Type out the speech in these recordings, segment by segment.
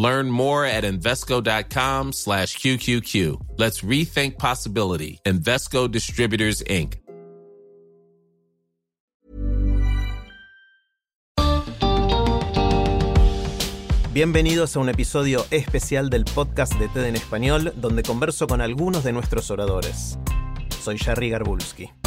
Learn more at Invesco.com slash QQQ. Let's rethink possibility. Invesco Distributors, Inc. Bienvenidos a un episodio especial del podcast de TED en Español, donde converso con algunos de nuestros oradores. Soy Jerry Garbulski.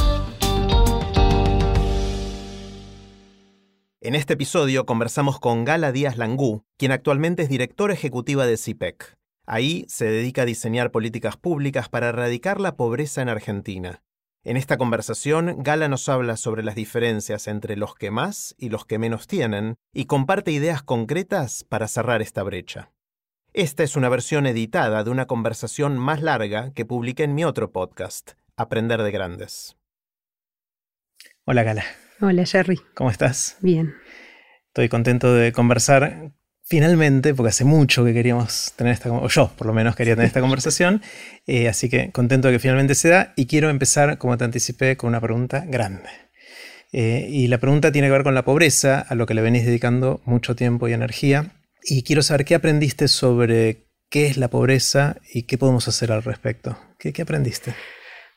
En este episodio conversamos con Gala Díaz Langú, quien actualmente es directora ejecutiva de CIPEC. Ahí se dedica a diseñar políticas públicas para erradicar la pobreza en Argentina. En esta conversación, Gala nos habla sobre las diferencias entre los que más y los que menos tienen y comparte ideas concretas para cerrar esta brecha. Esta es una versión editada de una conversación más larga que publiqué en mi otro podcast, Aprender de Grandes. Hola Gala. Hola Jerry. ¿Cómo estás? Bien. Estoy contento de conversar finalmente, porque hace mucho que queríamos tener esta, o yo por lo menos quería tener esta conversación, eh, así que contento de que finalmente se da y quiero empezar, como te anticipé, con una pregunta grande. Eh, y la pregunta tiene que ver con la pobreza, a lo que le venís dedicando mucho tiempo y energía. Y quiero saber qué aprendiste sobre qué es la pobreza y qué podemos hacer al respecto. ¿Qué, qué aprendiste?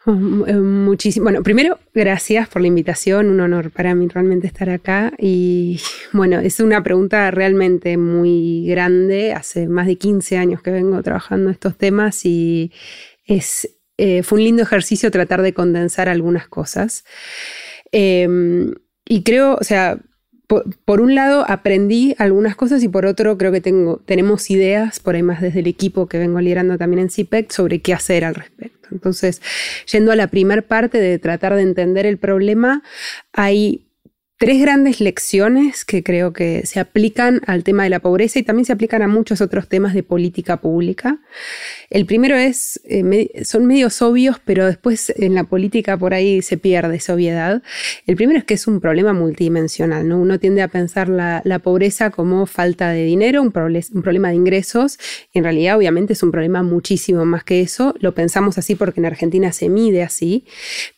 Eh, muchísimo. Bueno, primero, gracias por la invitación, un honor para mí realmente estar acá. Y bueno, es una pregunta realmente muy grande. Hace más de 15 años que vengo trabajando estos temas y es, eh, fue un lindo ejercicio tratar de condensar algunas cosas. Em, y creo, o sea, por, un lado aprendí algunas cosas y por otro creo que tengo, tenemos ideas, por ahí más desde el equipo que vengo liderando también en CIPEC, sobre qué hacer al respecto. Entonces, yendo a la primer parte de tratar de entender el problema, hay tres grandes lecciones que creo que se aplican al tema de la pobreza y también se aplican a muchos otros temas de política pública. El primero es, eh, son medios obvios, pero después en la política por ahí se pierde esa obviedad. El primero es que es un problema multidimensional, ¿no? Uno tiende a pensar la, pobreza como falta de dinero, un, problema de ingresos, en realidad obviamente es un problema muchísimo más que eso. Lo pensamos así porque en Argentina se mide así,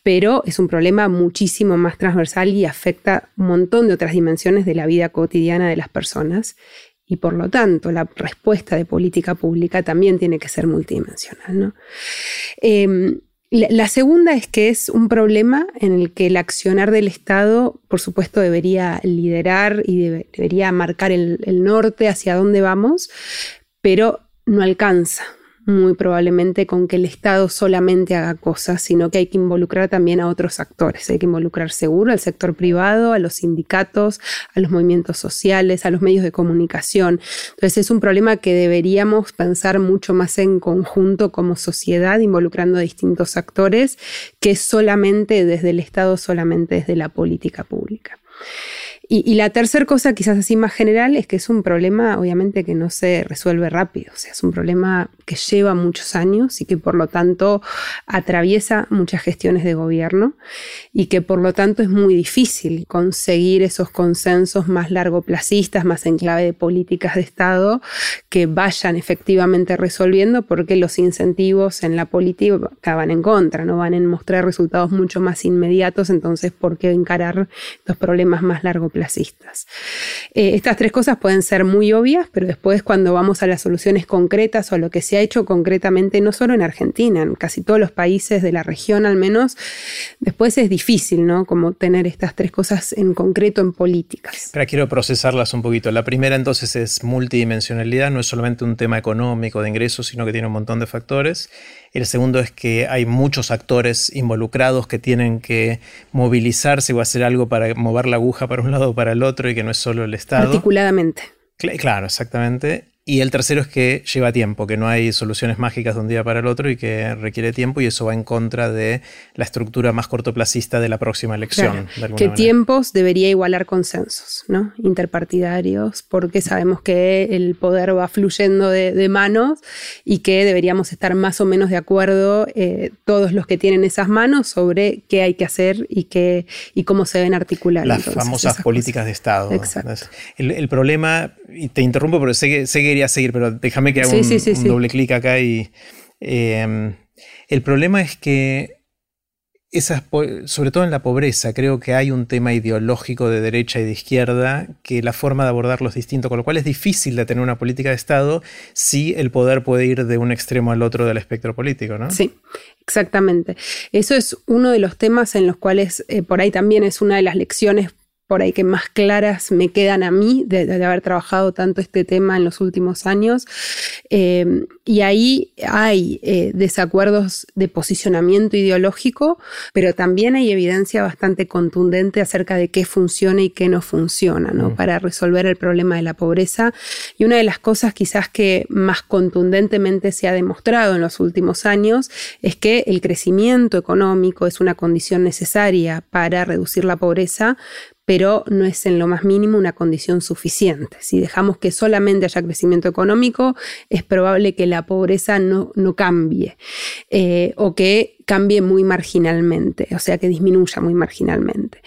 pero es un problema muchísimo más transversal y afecta un montón de otras dimensiones de la vida cotidiana de las personas y por lo tanto la respuesta de política pública también tiene que ser multidimensional. Em, la, segunda es que es un problema en el que el accionar del Estado, por supuesto, debería liderar y debería marcar el norte hacia dónde vamos, pero no alcanza muy probablemente con que el Estado solamente haga cosas, sino que hay que involucrar también a otros actores. Hay que involucrar seguro al sector privado, a los sindicatos, a los movimientos sociales, a los medios de comunicación. Entonces es un problema que deberíamos pensar mucho más en conjunto como sociedad, involucrando a distintos actores, que solamente desde el Estado, solamente desde la política pública. Y, la tercera cosa, quizás así más general, es que es un problema, obviamente, que no se resuelve rápido. O sea, es un problema que lleva muchos años y que por lo tanto atraviesa muchas gestiones de gobierno y que por lo tanto es muy difícil conseguir esos consensos más largoplacistas, más en clave de políticas de Estado, que vayan efectivamente resolviendo porque los incentivos en la política van en contra, no van a mostrar resultados mucho más inmediatos, entonces, ¿por qué encarar los problemas más largoplacistas? Eh, estas tres cosas pueden ser muy obvias, pero después cuando vamos a las soluciones concretas o a lo que se ha hecho concretamente, no solo en Argentina, en casi todos los países de la región al menos, después es difícil, ¿no? Como tener estas tres cosas en concreto en políticas. Pero quiero procesarlas un poquito. La primera entonces es multidimensionalidad, no es solamente un tema económico de ingresos, sino que tiene un montón de factores. El segundo es que hay muchos actores involucrados que tienen que movilizarse o hacer algo para mover la aguja para un lado o para el otro y que no es solo el Estado. Articuladamente. Claro, exactamente. Y el tercero es que lleva tiempo, que no hay soluciones mágicas de un día para el otro y que requiere tiempo y eso va en contra de la estructura más cortoplacista de la próxima elección. que tiempos debería igualar consensos ¿no? interpartidarios porque sabemos que el poder va fluyendo de, manos y que deberíamos estar más o menos de acuerdo eh, todos los que tienen esas manos sobre qué hay que hacer y, qué, y cómo se deben articular. Las famosas políticas de Estado. Exacto. El, problema, y te interrumpo, pero sé que, sé que seguir, pero déjame que haga un, doble clic acá y... Em, el problema es que esas, sobre todo en la pobreza, creo que hay un tema ideológico de derecha y de izquierda que la forma de abordarlo es distinto, con lo cual es difícil de tener una política de Estado si el poder puede ir de un extremo al otro del espectro político, ¿no? Sí, exactamente. Eso es uno de los temas en los cuales eh, por ahí también es una de las lecciones por ahí que más claras me quedan a mí de, haber trabajado tanto este tema en los últimos años. Eh, y ahí hay eh, desacuerdos de posicionamiento ideológico, pero también hay evidencia bastante contundente acerca de qué funciona y qué no funciona ¿no? Mm. para resolver el problema de la pobreza. Y una de las cosas quizás que más contundentemente se ha demostrado en los últimos años es que el crecimiento económico es una condición necesaria para reducir la pobreza, pero no es en lo más mínimo una condición suficiente. Si dejamos que solamente haya crecimiento económico, es probable que la pobreza no, no cambie eh, o que cambie muy marginalmente, o sea, que disminuya muy marginalmente.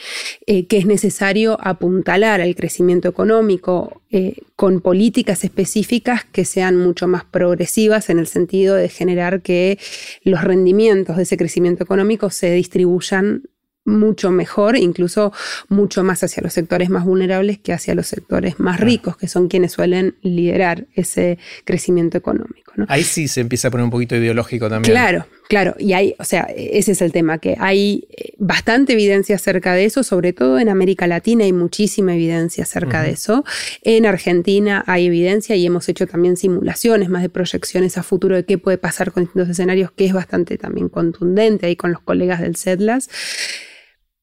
Eh, que es necesario apuntalar al crecimiento económico eh, con políticas específicas que sean mucho más progresivas en el sentido de generar que los rendimientos de ese crecimiento económico se distribuyan mucho mejor, incluso mucho más hacia los sectores más vulnerables que hacia los sectores más ricos, que son quienes suelen liderar ese crecimiento económico. Ahí sí se empieza a poner un poquito ideológico también. Claro, claro, y hay, o sea, ese es el tema, que hay eh, bastante evidencia acerca de eso, sobre todo en América Latina hay muchísima evidencia acerca de eso. En Argentina hay evidencia y hemos hecho también simulaciones, más de proyecciones a futuro de qué puede pasar con distintos escenarios, que es bastante también contundente ahí con los colegas del CEDLAS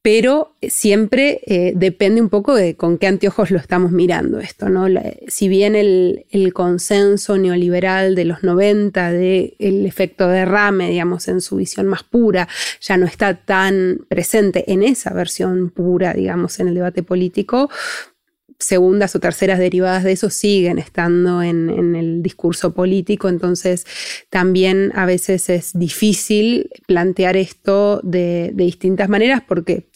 pero siempre eh, depende un poco de con qué anteojos lo estamos mirando esto, ¿no? si bien el, consenso neoliberal de los 90, del el efecto derrame, digamos, en su visión más pura, ya no está tan presente en esa versión pura, digamos, en el debate político, segundas o terceras derivadas de eso siguen estando en, el discurso político, entonces también a veces es difícil plantear esto de, distintas maneras porque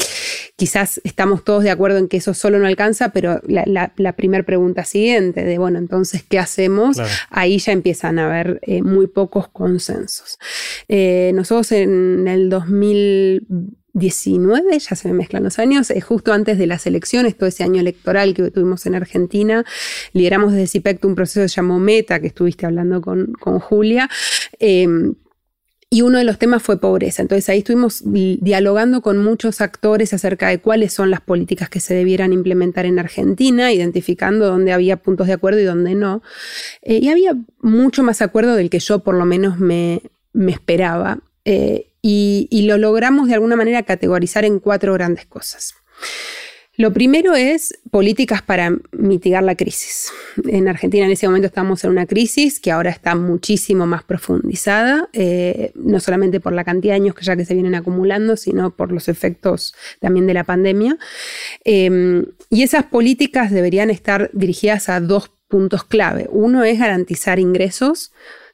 quizás estamos todos de acuerdo en que eso solo no alcanza, pero la, primera pregunta siguiente de, bueno, entonces, ¿qué hacemos? Ahí ya empiezan a haber eh, muy pocos consensos. Eh, nosotros en el 2000 19, ya se me mezclan los años, es justo antes de las elecciones, todo ese año electoral que tuvimos en Argentina, lideramos desde CIPECT un proceso que se llamó Meta, que estuviste hablando con, Julia. Em, y uno de los temas fue pobreza. Entonces ahí estuvimos dialogando con muchos actores acerca de cuáles son las políticas que se debieran implementar en Argentina, identificando dónde había puntos de acuerdo y dónde no. Eh, y había mucho más acuerdo del que yo por lo menos me, esperaba. Eh, y, lo logramos de alguna manera categorizar en cuatro grandes cosas. Lo primero es políticas para mitigar la crisis. En Argentina en ese momento estamos en una crisis que ahora está muchísimo más profundizada, eh, no solamente por la cantidad de años que ya que se vienen acumulando, sino por los efectos también de la pandemia. Em, y esas políticas deberían estar dirigidas a dos puntos clave. Uno es garantizar ingresos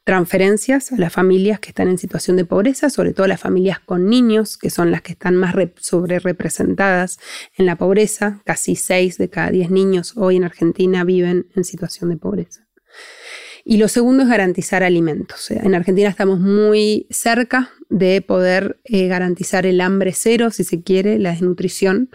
transferencias a las familias que están en situación de pobreza, sobre todo las familias con niños, que son las que están más sobre representadas en la pobreza. Casi 6 de cada 10 niños hoy en Argentina viven en situación de pobreza. Y lo segundo es garantizar alimentos. En Argentina estamos muy cerca de poder eh, garantizar el hambre cero, si se quiere, la desnutrición,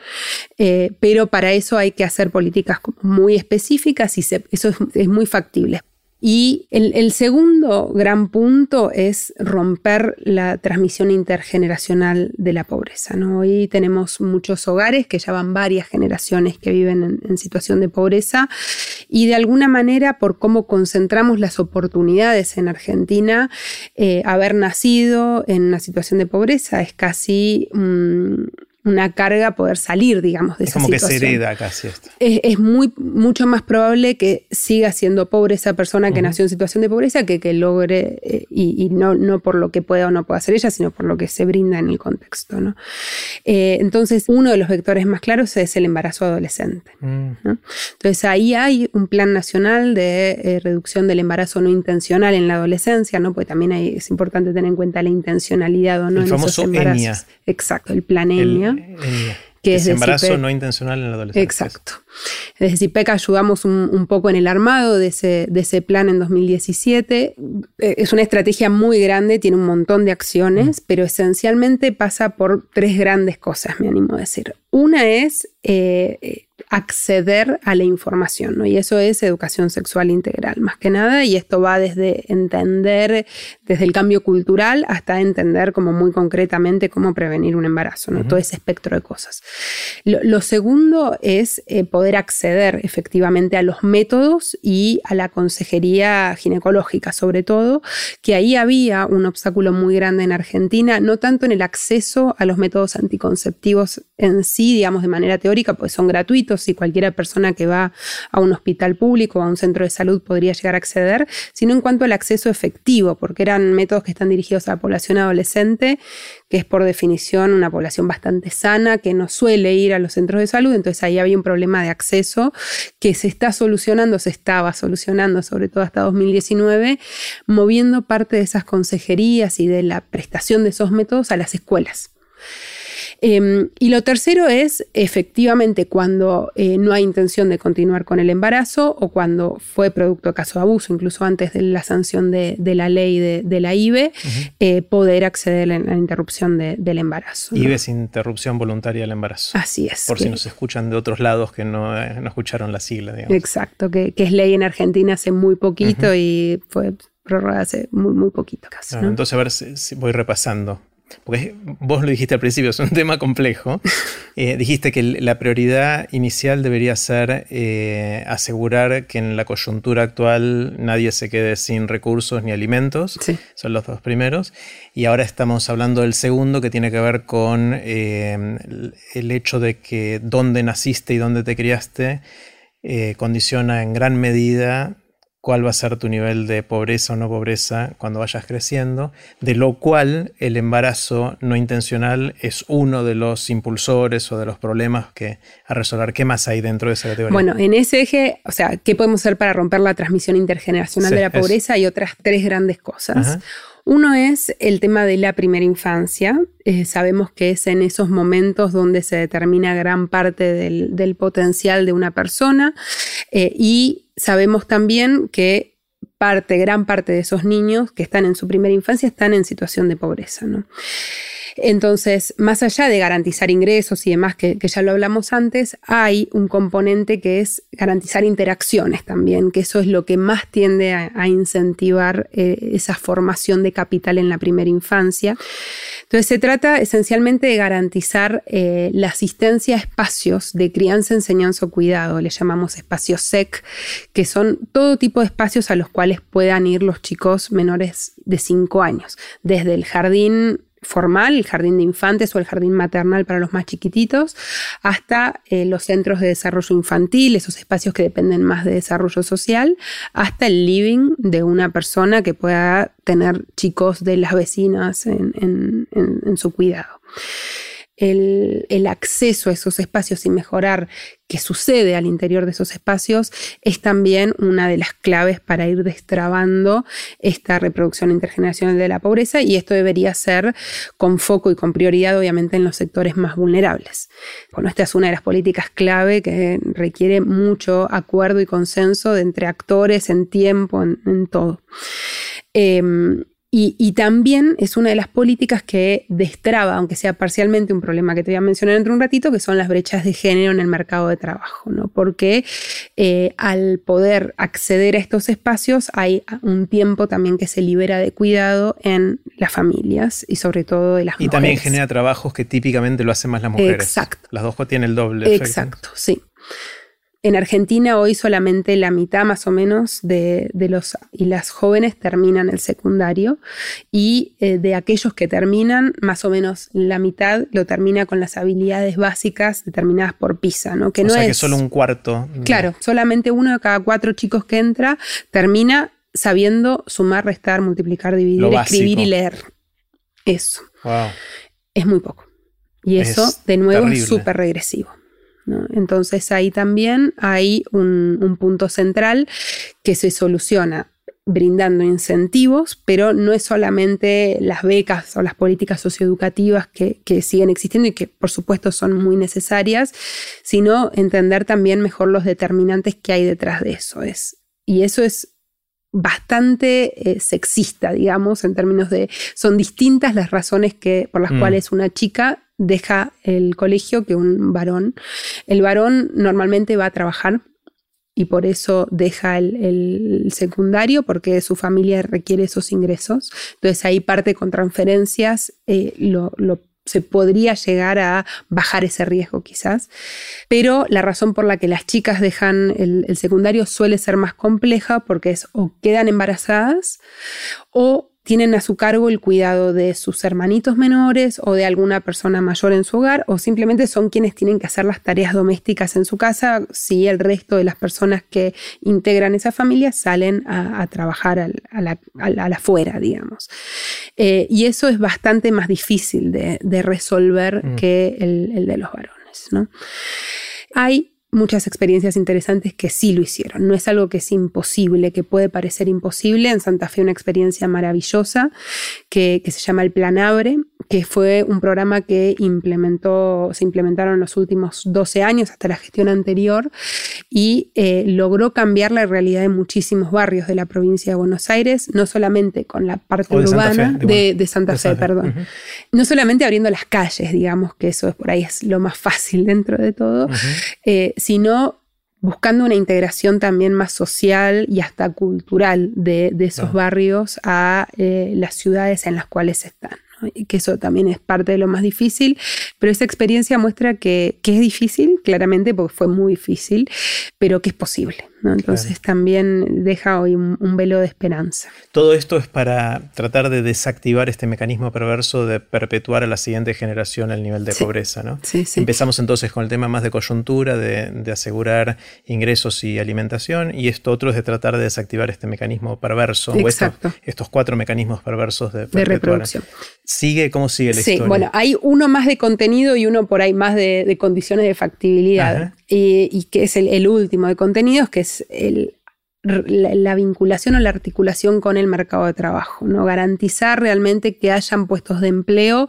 eh, pero para eso hay que hacer políticas muy específicas y eso es muy factible. Y el, segundo gran punto es romper la transmisión intergeneracional de la pobreza. ¿no? Hoy tenemos muchos hogares que ya van varias generaciones que viven en, situación de pobreza y de alguna manera por cómo concentramos las oportunidades en Argentina, eh, haber nacido en una situación de pobreza es casi una carga poder salir, digamos, de es esa como situación. que se hereda casi esto. Es, es muy, mucho más probable que siga siendo pobre esa persona que nació en situación de pobreza que que logre, eh, y, y no, no por lo que pueda o no pueda hacer ella, sino por lo que se brinda en el contexto. ¿no? Eh, entonces, uno de los vectores más claros es el embarazo adolescente. Mm. Entonces ahí hay un plan nacional de eh, reducción del embarazo no intencional en la adolescencia, ¿no? Porque también hay- es importante tener en cuenta la intencionalidad o no El en famoso esos embarazos. ENIA. Exacto, el plan El- ENIA. ENIA, que es embarazo CIPEC. no intencional en la adolescencia. Exacto. Desde CIPEC ayudamos un, un poco en el armado de ese, de ese plan en 2017. Eh, Es una estrategia muy grande, tiene un montón de acciones, pero esencialmente pasa por tres grandes cosas, me animo a decir. Una es eh, eh, acceder a la información, ¿no? Y eso es educación sexual integral, más que nada, y esto va desde entender, desde el cambio cultural hasta entender como muy concretamente cómo prevenir un embarazo, ¿no? Todo ese espectro de cosas. Lo, lo segundo es eh, poder acceder efectivamente a los métodos y a la consejería ginecológica, sobre todo, que ahí había un obstáculo muy grande en Argentina, no tanto en el acceso a los métodos anticonceptivos en sí, digamos de manera teórica, pues son gratuitos y cualquiera persona que va a un hospital público o a un centro de salud podría llegar a acceder, sino en cuanto al acceso efectivo, porque eran métodos que están dirigidos a la población adolescente, que es por definición una población bastante sana, que no suele ir a los centros de salud, entonces ahí había un problema de acceso que se está solucionando, se estaba solucionando, sobre todo hasta 2019, moviendo parte de esas consejerías y de la prestación de esos métodos a las escuelas. Eh, y lo tercero es, efectivamente, cuando eh, no hay intención de continuar con el embarazo o cuando fue producto de caso de abuso, incluso antes de la sanción de, de la ley de, de la IBE, eh, poder acceder a la interrupción de- del embarazo. ¿no? IBE es interrupción voluntaria del embarazo. Así es. Por si nos escuchan de otros lados que no, eh, no escucharon la sigla, digamos. Exacto, que, que es ley en Argentina hace muy poquito y fue prorrogada hace muy, muy poquito casi. Ah. Entonces, a ver si, si voy repasando. Porque vos lo dijiste al principio, es un tema complejo. Eh, dijiste que la prioridad inicial debería ser eh, asegurar que en la coyuntura actual nadie se quede sin recursos ni alimentos. Sí. Son los dos primeros. Y ahora estamos hablando del segundo que tiene que ver con eh, el- hecho de que dónde naciste y dónde te criaste condiciona en gran medida cuál va a ser tu nivel de pobreza o no pobreza cuando vayas creciendo, de lo cual el embarazo no intencional es uno de los impulsores o de los problemas que a resolver. ¿Qué más hay dentro de esa categoría? Bueno, en ese eje, o sea, ¿qué podemos hacer para romper la transmisión intergeneracional Sí, de la eso. pobreza? Hay otras tres grandes cosas. Ajá. Uno es el tema de la primera infancia. Eh, sabemos que es en esos momentos donde se determina gran parte del, del potencial de una persona eh, y sabemos también que gran parte de esos niños que están en su primera infancia están en situación de pobreza. Entonces, más allá de garantizar ingresos y demás, que, que, ya lo hablamos antes, hay un componente que es garantizar interacciones también, que eso es lo que más tiende a, a incentivar eh, esa formación de capital en la primera infancia. Entonces, se trata esencialmente de garantizar eh, la asistencia a espacios de crianza, enseñanza o cuidado, le llamamos espacios SEC, que son todo tipo de espacios a los cuales puedan ir los chicos menores de 5 años, desde el jardín formal, el jardín de infantes o el jardín maternal para los más chiquititos, hasta eh, los centros de desarrollo infantil, esos espacios que dependen más de desarrollo social, hasta el living de una persona que pueda tener chicos de las vecinas en, su cuidado. El, acceso a esos espacios y mejorar qué sucede al interior de esos espacios es también una de las claves para ir destrabando esta reproducción intergeneracional de la pobreza y esto debería ser con foco y con prioridad obviamente en los sectores más vulnerables. Bueno, esta es una de las políticas clave que requiere mucho acuerdo y consenso de entre actores en tiempo, en, en todo. Eh, y, y, también es una de las políticas que destraba, aunque sea parcialmente un problema que te voy a mencionar dentro de un ratito, que son las brechas de género en el mercado de trabajo, ¿no? Porque eh, al poder acceder a estos espacios hay un tiempo también que se libera de cuidado en las familias y sobre todo de las y mujeres. Y también genera trabajos que típicamente lo hacen más las mujeres. Exacto. Las dos tienen el doble. Exacto, efecto. sí. En Argentina hoy solamente la mitad más o menos de, los y las jóvenes terminan el secundario y eh, de aquellos que terminan, más o menos la mitad lo termina con las habilidades básicas determinadas por PISA, ¿no? Que o no sea es, que solo un cuarto. Claro, solamente uno de cada cuatro chicos que entra termina sabiendo sumar, restar, multiplicar, dividir, escribir y leer. Eso. Es muy poco. Y eso, de nuevo, es súper regresivo. Entonces ahí también hay un, punto central que se soluciona brindando incentivos, pero no es solamente las becas o las políticas socioeducativas que, que, siguen existiendo y que por supuesto son muy necesarias, sino entender también mejor los determinantes que hay detrás de eso. Es, y eso es bastante eh, sexista, digamos, en términos de, son distintas las razones que, por las mm. cuales una chica deja el colegio que un varón. El varón normalmente va a trabajar y por eso deja el, secundario porque su familia requiere esos ingresos. Entonces ahí parte con transferencias, eh, lo, se podría llegar a bajar ese riesgo quizás. Pero la razón por la que las chicas dejan el, el secundario suele ser más compleja porque es o quedan embarazadas o tienen a su cargo el cuidado de sus hermanitos menores o de alguna persona mayor en su hogar o simplemente son quienes tienen que hacer las tareas domésticas en su casa si el resto de las personas que integran esa familia salen a, trabajar a, la, afuera, digamos. Eh, y eso es bastante más difícil de, resolver mm. que el, el, de los varones. ¿no? Hay muchas experiencias interesantes que sí lo hicieron. No es algo que es imposible, que puede parecer imposible. En Santa Fe una experiencia maravillosa que, se llama el Plan Abre, que fue un programa que implementó, se implementaron en los últimos 12 años hasta la gestión anterior y eh, logró cambiar la realidad de muchísimos barrios de la provincia de Buenos Aires, no solamente con la parte urbana de, Santa Fe, perdón. No solamente abriendo las calles, digamos, que eso es por ahí es lo más fácil dentro de todo, sino buscando una integración también más social y hasta cultural de, esos barrios a eh, las ciudades en las cuales están. Que eso también es parte de lo más difícil, pero esa experiencia muestra que, que es difícil, claramente, porque fue muy difícil, pero que es posible. Entonces también deja hoy un, velo de esperanza. Todo esto es para tratar de desactivar este mecanismo perverso de perpetuar a la siguiente generación el nivel de pobreza. ¿no? Empezamos entonces con el tema más de coyuntura, de, asegurar ingresos y alimentación, y esto otro es de tratar de desactivar este mecanismo perverso, Exacto. estos, cuatro mecanismos perversos de, reproducción. ¿Sigue? ¿Cómo sigue la historia? Bueno, hay uno más de contenido y uno por ahí más de, condiciones de factibilidad. Y, que es el, último de contenidos, que es la, vinculación o la articulación con el mercado de trabajo, ¿no? Garantizar realmente que hayan puestos de empleo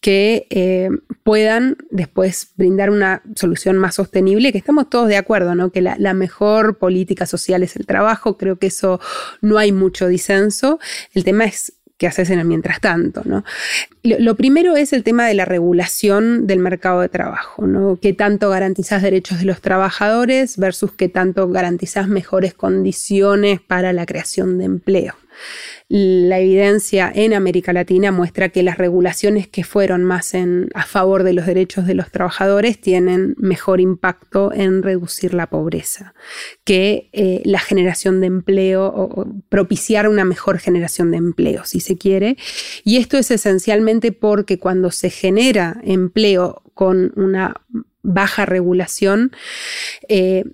que eh, puedan después brindar una solución más sostenible, que estamos todos de acuerdo, ¿no? Que la, la, mejor política social es el trabajo, creo que eso no hay mucho disenso. El tema es que haces en el mientras tanto. ¿no? Lo, primero es el tema de la regulación del mercado de trabajo, ¿no? qué tanto garantizas derechos de los trabajadores versus qué tanto garantizas mejores condiciones para la creación de empleo la evidencia en América Latina muestra que las regulaciones que fueron más a favor de los derechos de los trabajadores tienen mejor impacto en reducir la pobreza que eh, la generación de empleo o, propiciar una mejor generación de empleo, si se quiere. Y esto es esencialmente porque cuando se genera empleo con una baja regulación, eh,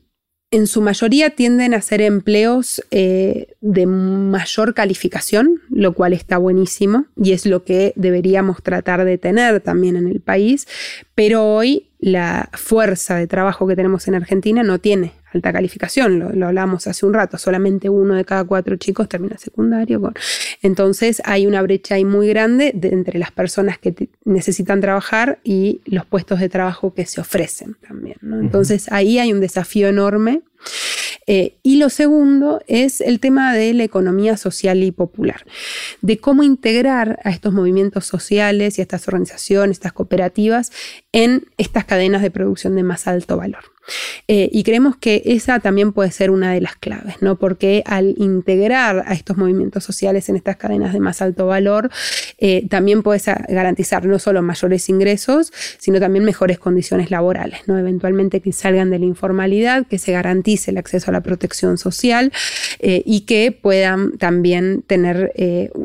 en su mayoría tienden a ser empleos eh, de mayor calificación, lo cual está buenísimo y es lo que deberíamos tratar de tener también en el país, pero hoy la fuerza de trabajo que tenemos en Argentina no tiene alta calificación, lo, hablamos hace un rato, solamente uno de cada cuatro chicos termina secundario. Entonces hay una brecha ahí muy grande entre las personas que necesitan trabajar y los puestos de trabajo que se ofrecen también. Entonces ahí hay un desafío enorme. Eh, y lo segundo es el tema de la economía social y popular, de cómo integrar a estos movimientos sociales y a estas organizaciones, estas cooperativas, en estas cadenas de producción de más alto valor. Eh, y creemos que esa también puede ser una de las claves, ¿no? Porque al integrar a estos movimientos sociales en estas cadenas de más alto valor, eh, también puedes garantizar no solo mayores ingresos, sino también mejores condiciones laborales, ¿no? Eventualmente que salgan de la informalidad, que se garantice el acceso a la protección social eh, y que puedan también tener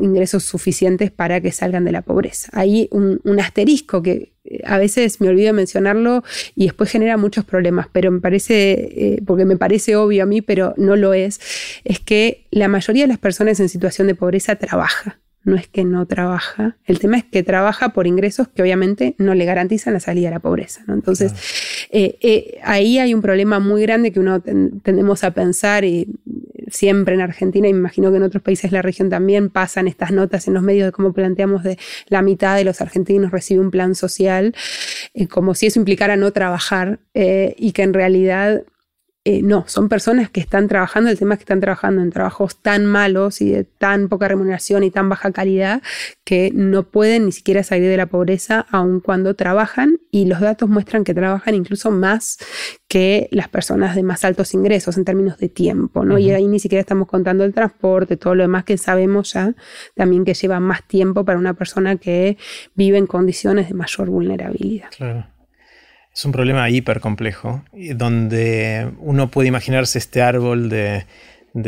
ingresos suficientes para que salgan de la pobreza. Hay un, un asterisco que a veces me olvido mencionarlo y después genera muchos problemas, pero me parece, eh, porque me parece obvio a mí, pero no lo es, es que la mayoría de las personas en situación de pobreza trabaja. No es que no trabaja, el tema es que trabaja por ingresos que obviamente no le garantizan la salida a la pobreza. Entonces, eh, eh, ahí hay un problema muy grande que uno tendemos a pensar y siempre en Argentina, y me imagino que en otros países de la región también pasan estas notas en los medios de cómo planteamos de la mitad de los argentinos recibe un plan social, eh, como si eso implicara no trabajar eh, y que en realidad eh, no, son personas que están trabajando, el tema es que están trabajando en trabajos tan malos y de tan poca remuneración y tan baja calidad que no pueden ni siquiera salir de la pobreza aun cuando trabajan y los datos muestran que trabajan incluso más que las personas de más altos ingresos en términos de tiempo, ¿no? Y ahí ni siquiera estamos contando el transporte, todo lo demás que sabemos ya, también que lleva más tiempo para una persona que vive en condiciones de mayor vulnerabilidad. Claro. Es un problema hiper complejo, donde uno puede imaginarse este árbol de,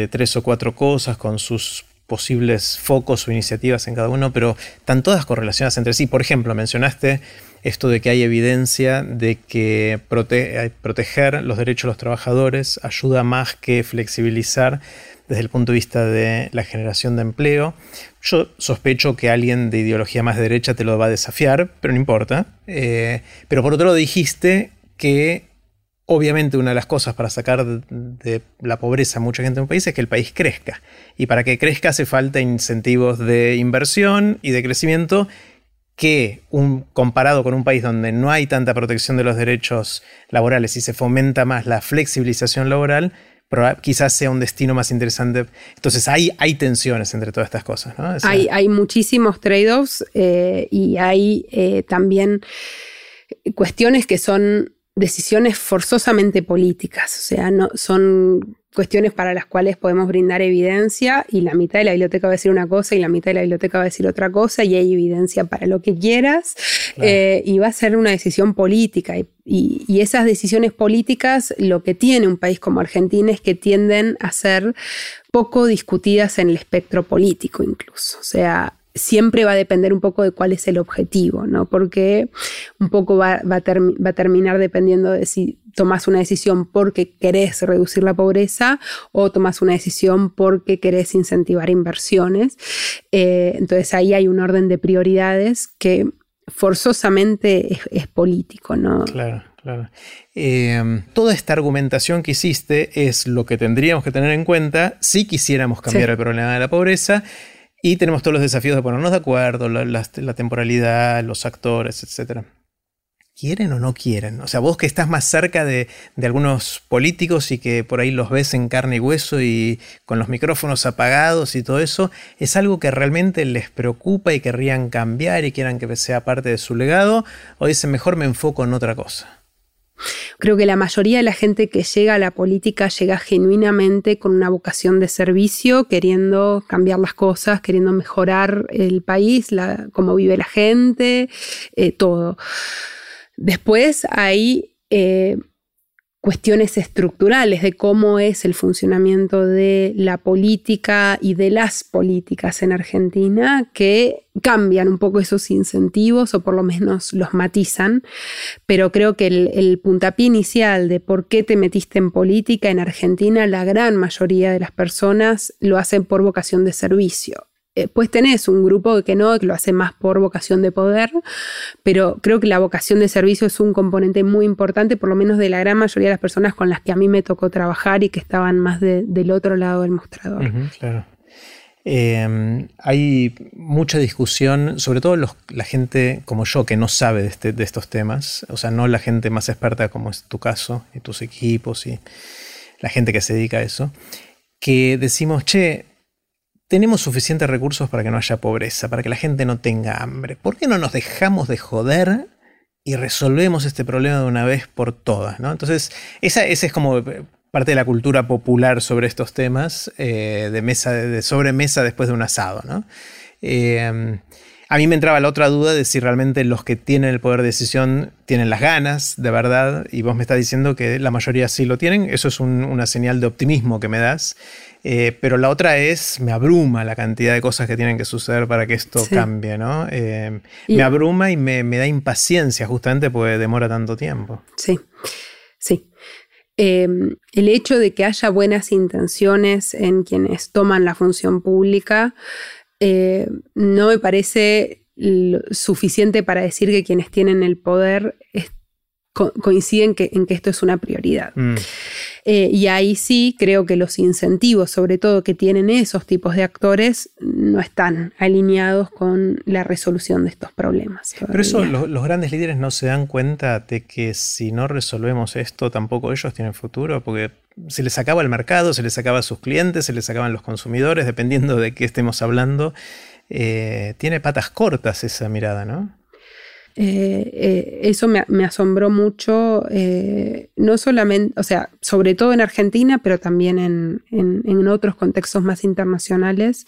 tres o cuatro cosas con sus posibles focos o iniciativas en cada uno, pero están todas correlacionadas entre sí. Por ejemplo, mencionaste esto de que hay evidencia de que proteger los derechos de los trabajadores ayuda más que flexibilizar desde el punto de vista de la generación de empleo. Yo sospecho que alguien de ideología más derecha te lo va a desafiar, pero no importa. Eh, pero por otro lado dijiste que obviamente una de las cosas para sacar de la pobreza a mucha gente en un país es que el país crezca. Y para que crezca hace falta incentivos de inversión y de crecimiento que comparado con un país donde no hay tanta protección de los derechos laborales y se fomenta más la flexibilización laboral, quizás sea un destino más interesante. Entonces hay, hay tensiones entre todas estas cosas. hay, hay, muchísimos trade-offs eh, y hay eh, también cuestiones que son decisiones forzosamente políticas, o sea, no, son cuestiones para las cuales podemos brindar evidencia y la mitad de la biblioteca va a decir una cosa y la mitad de la biblioteca va a decir otra cosa y hay evidencia para lo que quieras eh, y va a ser una decisión política. Y, y, esas decisiones políticas lo que tiene un país como Argentina es que tienden a ser poco discutidas en el espectro político incluso, o sea, siempre va a depender un poco de cuál es el objetivo, ¿no? Porque un poco va, a, terminar dependiendo de si tomas una decisión porque querés reducir la pobreza o tomas una decisión porque querés incentivar inversiones. Eh, entonces ahí hay un orden de prioridades que forzosamente es, político, ¿no? Claro. Claro. Em, toda esta argumentación que hiciste es lo que tendríamos que tener en cuenta si quisiéramos cambiar el problema de la pobreza y tenemos todos los desafíos de ponernos de acuerdo, la, temporalidad, los actores, etc. ¿Quieren o no quieren? O sea, vos que estás más cerca de, algunos políticos y que por ahí los ves en carne y hueso y con los micrófonos apagados y todo eso, ¿es algo que realmente les preocupa y querrían cambiar y quieran que sea parte de su legado? ¿O dicen mejor me enfoco en otra cosa? Creo que la mayoría de la gente que llega a la política llega genuinamente con una vocación de servicio, queriendo cambiar las cosas, queriendo mejorar el país, la, cómo vive la gente, eh, todo. Después hay eh, cuestiones estructurales de cómo es el funcionamiento de la política y de las políticas en Argentina que cambian un poco esos incentivos o por lo menos los matizan, pero creo que el, el puntapié inicial de por qué te metiste en política en Argentina, la gran mayoría de las personas lo hacen por vocación de servicio pues tenés un grupo que no, que lo hace más por vocación de poder, pero creo que la vocación de servicio es un componente muy importante, por lo menos de la gran mayoría de las personas con las que a mí me tocó trabajar y que estaban más del otro lado del mostrador. claro. Em, hay mucha discusión, sobre todo la gente como yo que no sabe de, este, de, estos temas, o sea, no la gente más experta como es tu caso y tus equipos y la gente que se dedica a eso, que decimos, che, tenemos suficientes recursos para que no haya pobreza, para que la gente no tenga hambre. ¿Por qué no nos dejamos de joder y resolvemos este problema de una vez por todas. Entonces, esa, es como parte de la cultura popular sobre estos temas, eh, de, mesa, de sobremesa después de un asado. Eh, a mí me entraba la otra duda de si realmente los que tienen el poder de decisión tienen las ganas, de verdad, y vos me estás diciendo que la mayoría sí lo tienen, eso es una señal de optimismo que me das. Eh, pero la otra es, me abruma la cantidad de cosas que tienen que suceder para que esto cambie, ¿no? Eh, me abruma y me, da impaciencia justamente porque demora tanto tiempo. Sí, sí. Em, el hecho de que haya buenas intenciones en quienes toman la función pública eh, no me parece suficiente para decir que quienes tienen el poder coinciden en que esto es una prioridad. Mm. Eh, y ahí sí creo que los incentivos, sobre todo que tienen esos tipos de actores, no están alineados con la resolución de estos problemas. Pero eso los, grandes líderes no se dan cuenta de que si no resolvemos esto, tampoco ellos tienen futuro, porque se les acaba el mercado, se les acaba sus clientes, se les acaban los consumidores, dependiendo de qué estemos hablando. Eh, tiene patas cortas esa mirada, ¿no? Eh, eh, eso me, asombró mucho, eh, no solamente, o sea, sobre todo en Argentina, pero también en, otros contextos más internacionales,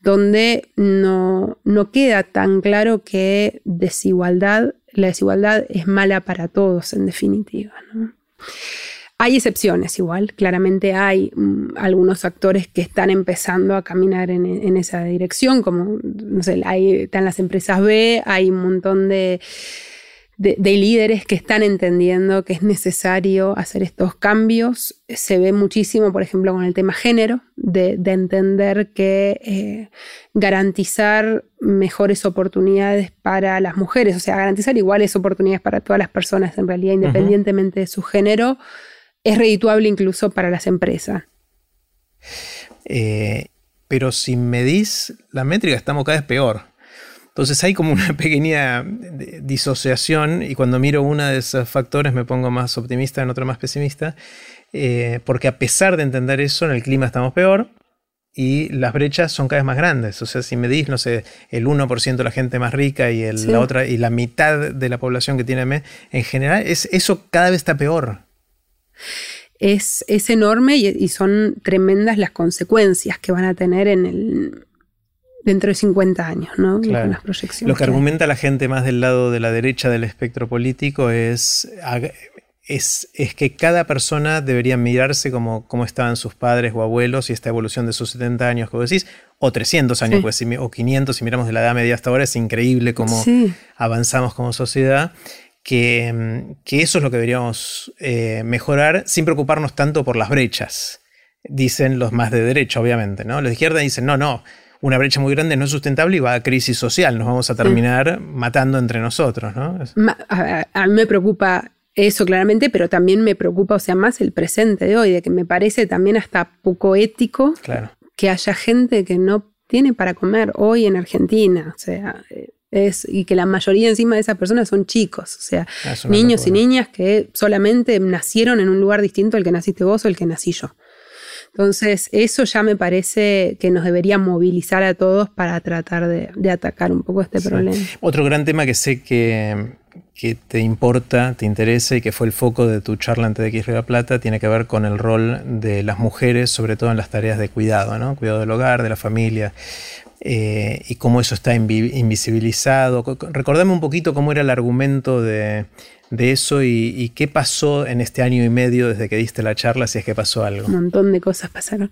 donde no, no, queda tan claro que desigualdad, la desigualdad es mala para todos en definitiva. Hay excepciones igual, claramente hay mm, algunos actores que están empezando a caminar en, esa dirección, como, no sé, hay, están las empresas B, hay un montón de, líderes que están entendiendo que es necesario hacer estos cambios. Se ve muchísimo, por ejemplo, con el tema género, de, entender que eh, garantizar mejores oportunidades para las mujeres, o sea, garantizar iguales oportunidades para todas las personas en realidad, independientemente de su género, es redituable incluso para las empresas. Eh, pero si medís la métrica, estamos cada vez peor. Entonces hay como una pequeña disociación y cuando miro uno de esos factores me pongo más optimista, en otro más pesimista, eh, porque a pesar de entender eso, en el clima estamos peor y las brechas son cada vez más grandes. O sea, si medís, no sé, el 1% de la gente más rica y la otra y la mitad de la población que tiene en general, es, eso cada vez está peor es, enorme y, son tremendas las consecuencias que van a tener en el, dentro de 50 años, ¿no? Con las proyecciones. Lo que, argumenta la gente más del lado de la derecha del espectro político es, es, que cada persona debería mirarse como, como, estaban sus padres o abuelos y esta evolución de sus 70 años vos decís, o 300 años, pues, o 500, si miramos de la edad media hasta ahora, es increíble cómo avanzamos como sociedad. Mm, que, eso es lo que deberíamos eh, mejorar sin preocuparnos tanto por las brechas, dicen los más de derecha, obviamente. ¿no? Los de izquierda dicen, no, no, una brecha muy grande no es sustentable y va a crisis social, nos vamos a terminar matando entre nosotros. ¿no? A, mí me preocupa eso claramente, pero también me preocupa, o sea, más el presente de hoy, de que me parece también hasta poco ético que haya gente que no tiene para comer hoy en Argentina. O sea, eh, y que la mayoría encima de esas personas son chicos, o sea, ah, niños y niñas que solamente nacieron en un lugar distinto al que naciste vos o el que nací yo. Entonces, eso ya me parece que nos debería movilizar a todos para tratar de, atacar un poco este problema. Otro gran tema que sé que, que, te importa, te interesa y que fue el foco de tu charla ante de X La Plata tiene que ver con el rol de las mujeres, sobre todo en las tareas de cuidado, ¿no? Cuidado del hogar, de la familia. Eh, y cómo eso está invisibilizado. Recordame un poquito cómo era el argumento de, eso y, qué pasó en este año y medio desde que diste la charla, si es que pasó algo. Un montón de cosas pasaron.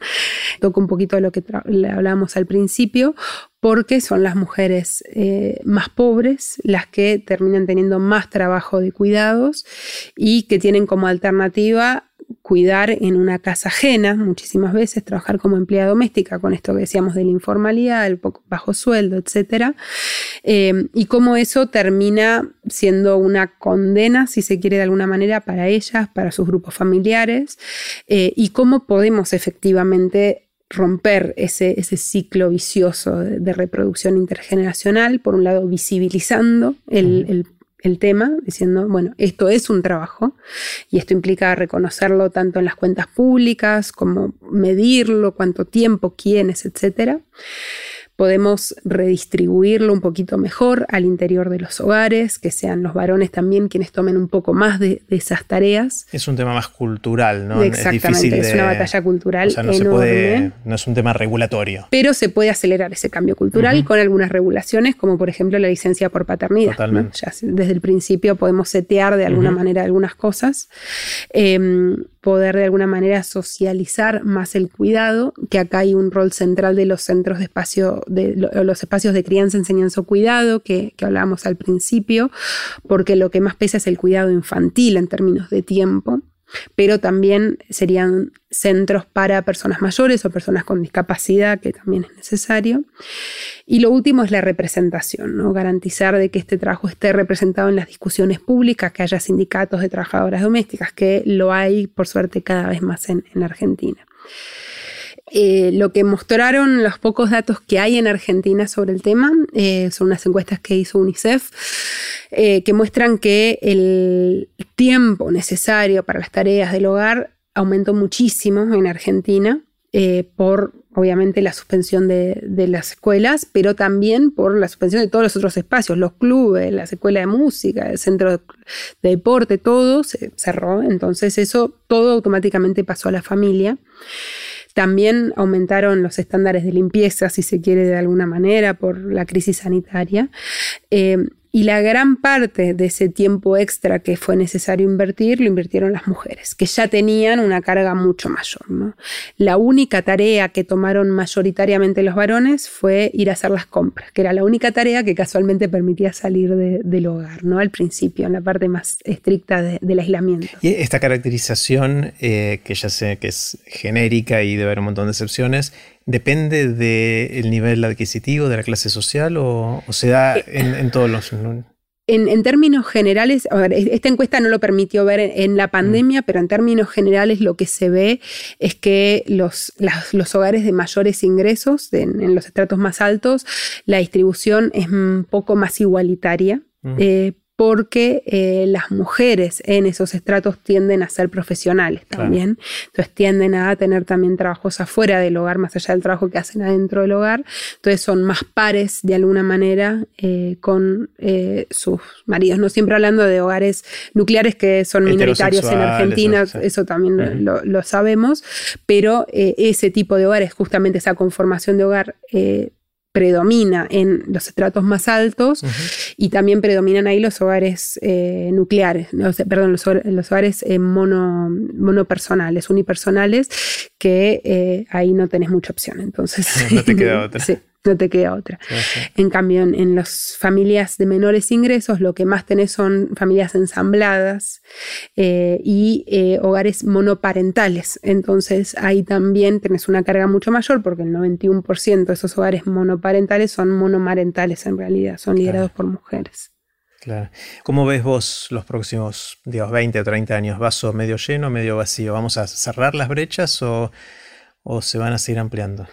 Toco un poquito de lo que hablábamos al principio, porque son las mujeres eh, más pobres las que terminan teniendo más trabajo de cuidados y que tienen como alternativa cuidar en una casa ajena, muchísimas veces trabajar como empleada doméstica, con esto que decíamos de la informalidad, el poco bajo sueldo, etc. Eh, y cómo eso termina siendo una condena, si se quiere de alguna manera, para ellas, para sus grupos familiares, eh, y cómo podemos efectivamente romper ese, ese ciclo vicioso de, reproducción intergeneracional, por un lado visibilizando el, el el tema, diciendo, bueno, esto es un trabajo y esto implica reconocerlo tanto en las cuentas públicas como medirlo, cuánto tiempo, quiénes, etc. podemos redistribuirlo un poquito mejor al interior de los hogares, que sean los varones también quienes tomen un poco más de, esas tareas. Es un tema más cultural, ¿no? Exactamente, es, una batalla cultural no enorme. no es un tema regulatorio. Pero se puede acelerar ese cambio cultural con algunas regulaciones, como por ejemplo la licencia por paternidad. Totalmente. Ya desde el principio podemos setear de alguna manera algunas cosas. Em, poder de alguna manera socializar más el cuidado, que acá hay un rol central de los centros de espacio, de los espacios de crianza, enseñanza o cuidado, que, que hablábamos al principio, porque lo que más pesa es el cuidado infantil en términos de tiempo pero también serían centros para personas mayores o personas con discapacidad, que también es necesario. Y lo último es la representación, ¿no? garantizar de que este trabajo esté representado en las discusiones públicas, que haya sindicatos de trabajadoras domésticas, que lo hay, por suerte, cada vez más en, en Argentina. Eh, lo que mostraron los pocos datos que hay en Argentina sobre el tema eh, son unas encuestas que hizo UNICEF eh, que muestran que el tiempo necesario para las tareas del hogar aumentó muchísimo en Argentina por obviamente la suspensión de, las escuelas, pero también por la suspensión de todos los otros espacios, los clubes, la escuela de música, el centro de deporte, todo se cerró. Entonces eso todo automáticamente pasó a la familia. También aumentaron los estándares de limpieza, si se quiere de alguna manera, por la crisis sanitaria. Eh, y la gran parte de ese tiempo extra que fue necesario invertir lo invirtieron las mujeres, que ya tenían una carga mucho mayor. La única tarea que tomaron mayoritariamente los varones fue ir a hacer las compras, que era la única tarea que casualmente permitía salir del hogar, ¿no? al principio, en la parte más estricta del aislamiento. Y esta caracterización, eh, que ya sé que es genérica y debe haber un montón de excepciones, ¿Depende del nivel adquisitivo de la clase social o, se da eh, en, todos los... En, términos generales, esta encuesta no lo permitió ver en, la pandemia, mm. pero en términos generales lo que se ve es que los, los hogares de mayores ingresos, en, los estratos más altos, la distribución es un poco más igualitaria. Mm. Eh, porque eh, las mujeres en esos estratos tienden a ser profesionales también. Entonces tienden a tener también trabajos afuera del hogar, más allá del trabajo que hacen adentro del hogar. Entonces son más pares de alguna manera eh, con eh, sus maridos. No siempre hablando de hogares nucleares que son minoritarios en Argentina, eso también lo, sabemos, pero ese tipo de hogares, justamente esa conformación de hogar predomina en los estratos más altos y también predominan ahí los hogares eh, nucleares, perdón, los, hogares eh, mono, monopersonales, unipersonales, que eh, ahí no tenés mucha opción. Entonces, no te queda otra. Sí no te queda otra. En cambio, en, las familias de menores ingresos, lo que más tenés son familias ensambladas eh, y eh, hogares monoparentales. Entonces, ahí también tenés una carga mucho mayor porque el 91% de esos hogares monoparentales son monomarentales en realidad, son liderados por mujeres. Claro. ¿Cómo ves vos los próximos, digamos, 20 o 30 años? ¿Vaso medio lleno, medio vacío? ¿Vamos a cerrar las brechas o, o se van a seguir ampliando?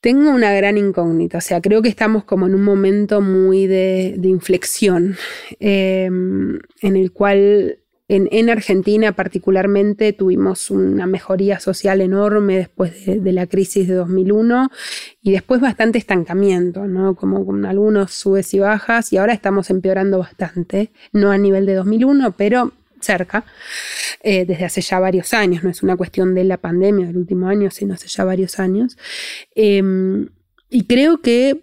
Tengo una gran incógnita, o sea, creo que estamos como en un momento muy de, inflexión, em, en el cual en, Argentina particularmente tuvimos una mejoría social enorme después de, la crisis de 2001 y después bastante estancamiento, ¿no? Como con algunos subes y bajas y ahora estamos empeorando bastante, no a nivel de 2001, pero cerca, eh, desde hace ya varios años, no es una cuestión de la pandemia del último año, sino hace ya varios años. Em, y creo que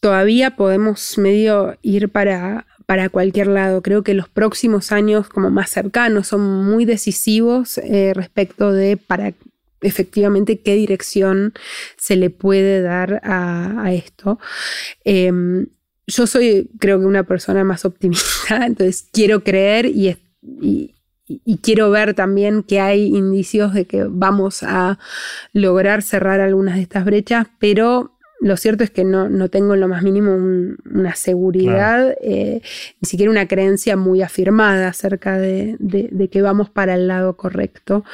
todavía podemos medio ir para, para cualquier lado. Creo que los próximos años como más cercanos son muy decisivos eh, respecto de para efectivamente qué dirección se le puede dar a, esto. Em, yo soy creo que una persona más optimista, entonces quiero creer y, y, quiero ver también que hay indicios de que vamos a lograr cerrar algunas de estas brechas, pero lo cierto es que no, tengo en lo más mínimo una seguridad, eh, ni siquiera una creencia muy afirmada acerca de, que vamos para el lado correcto.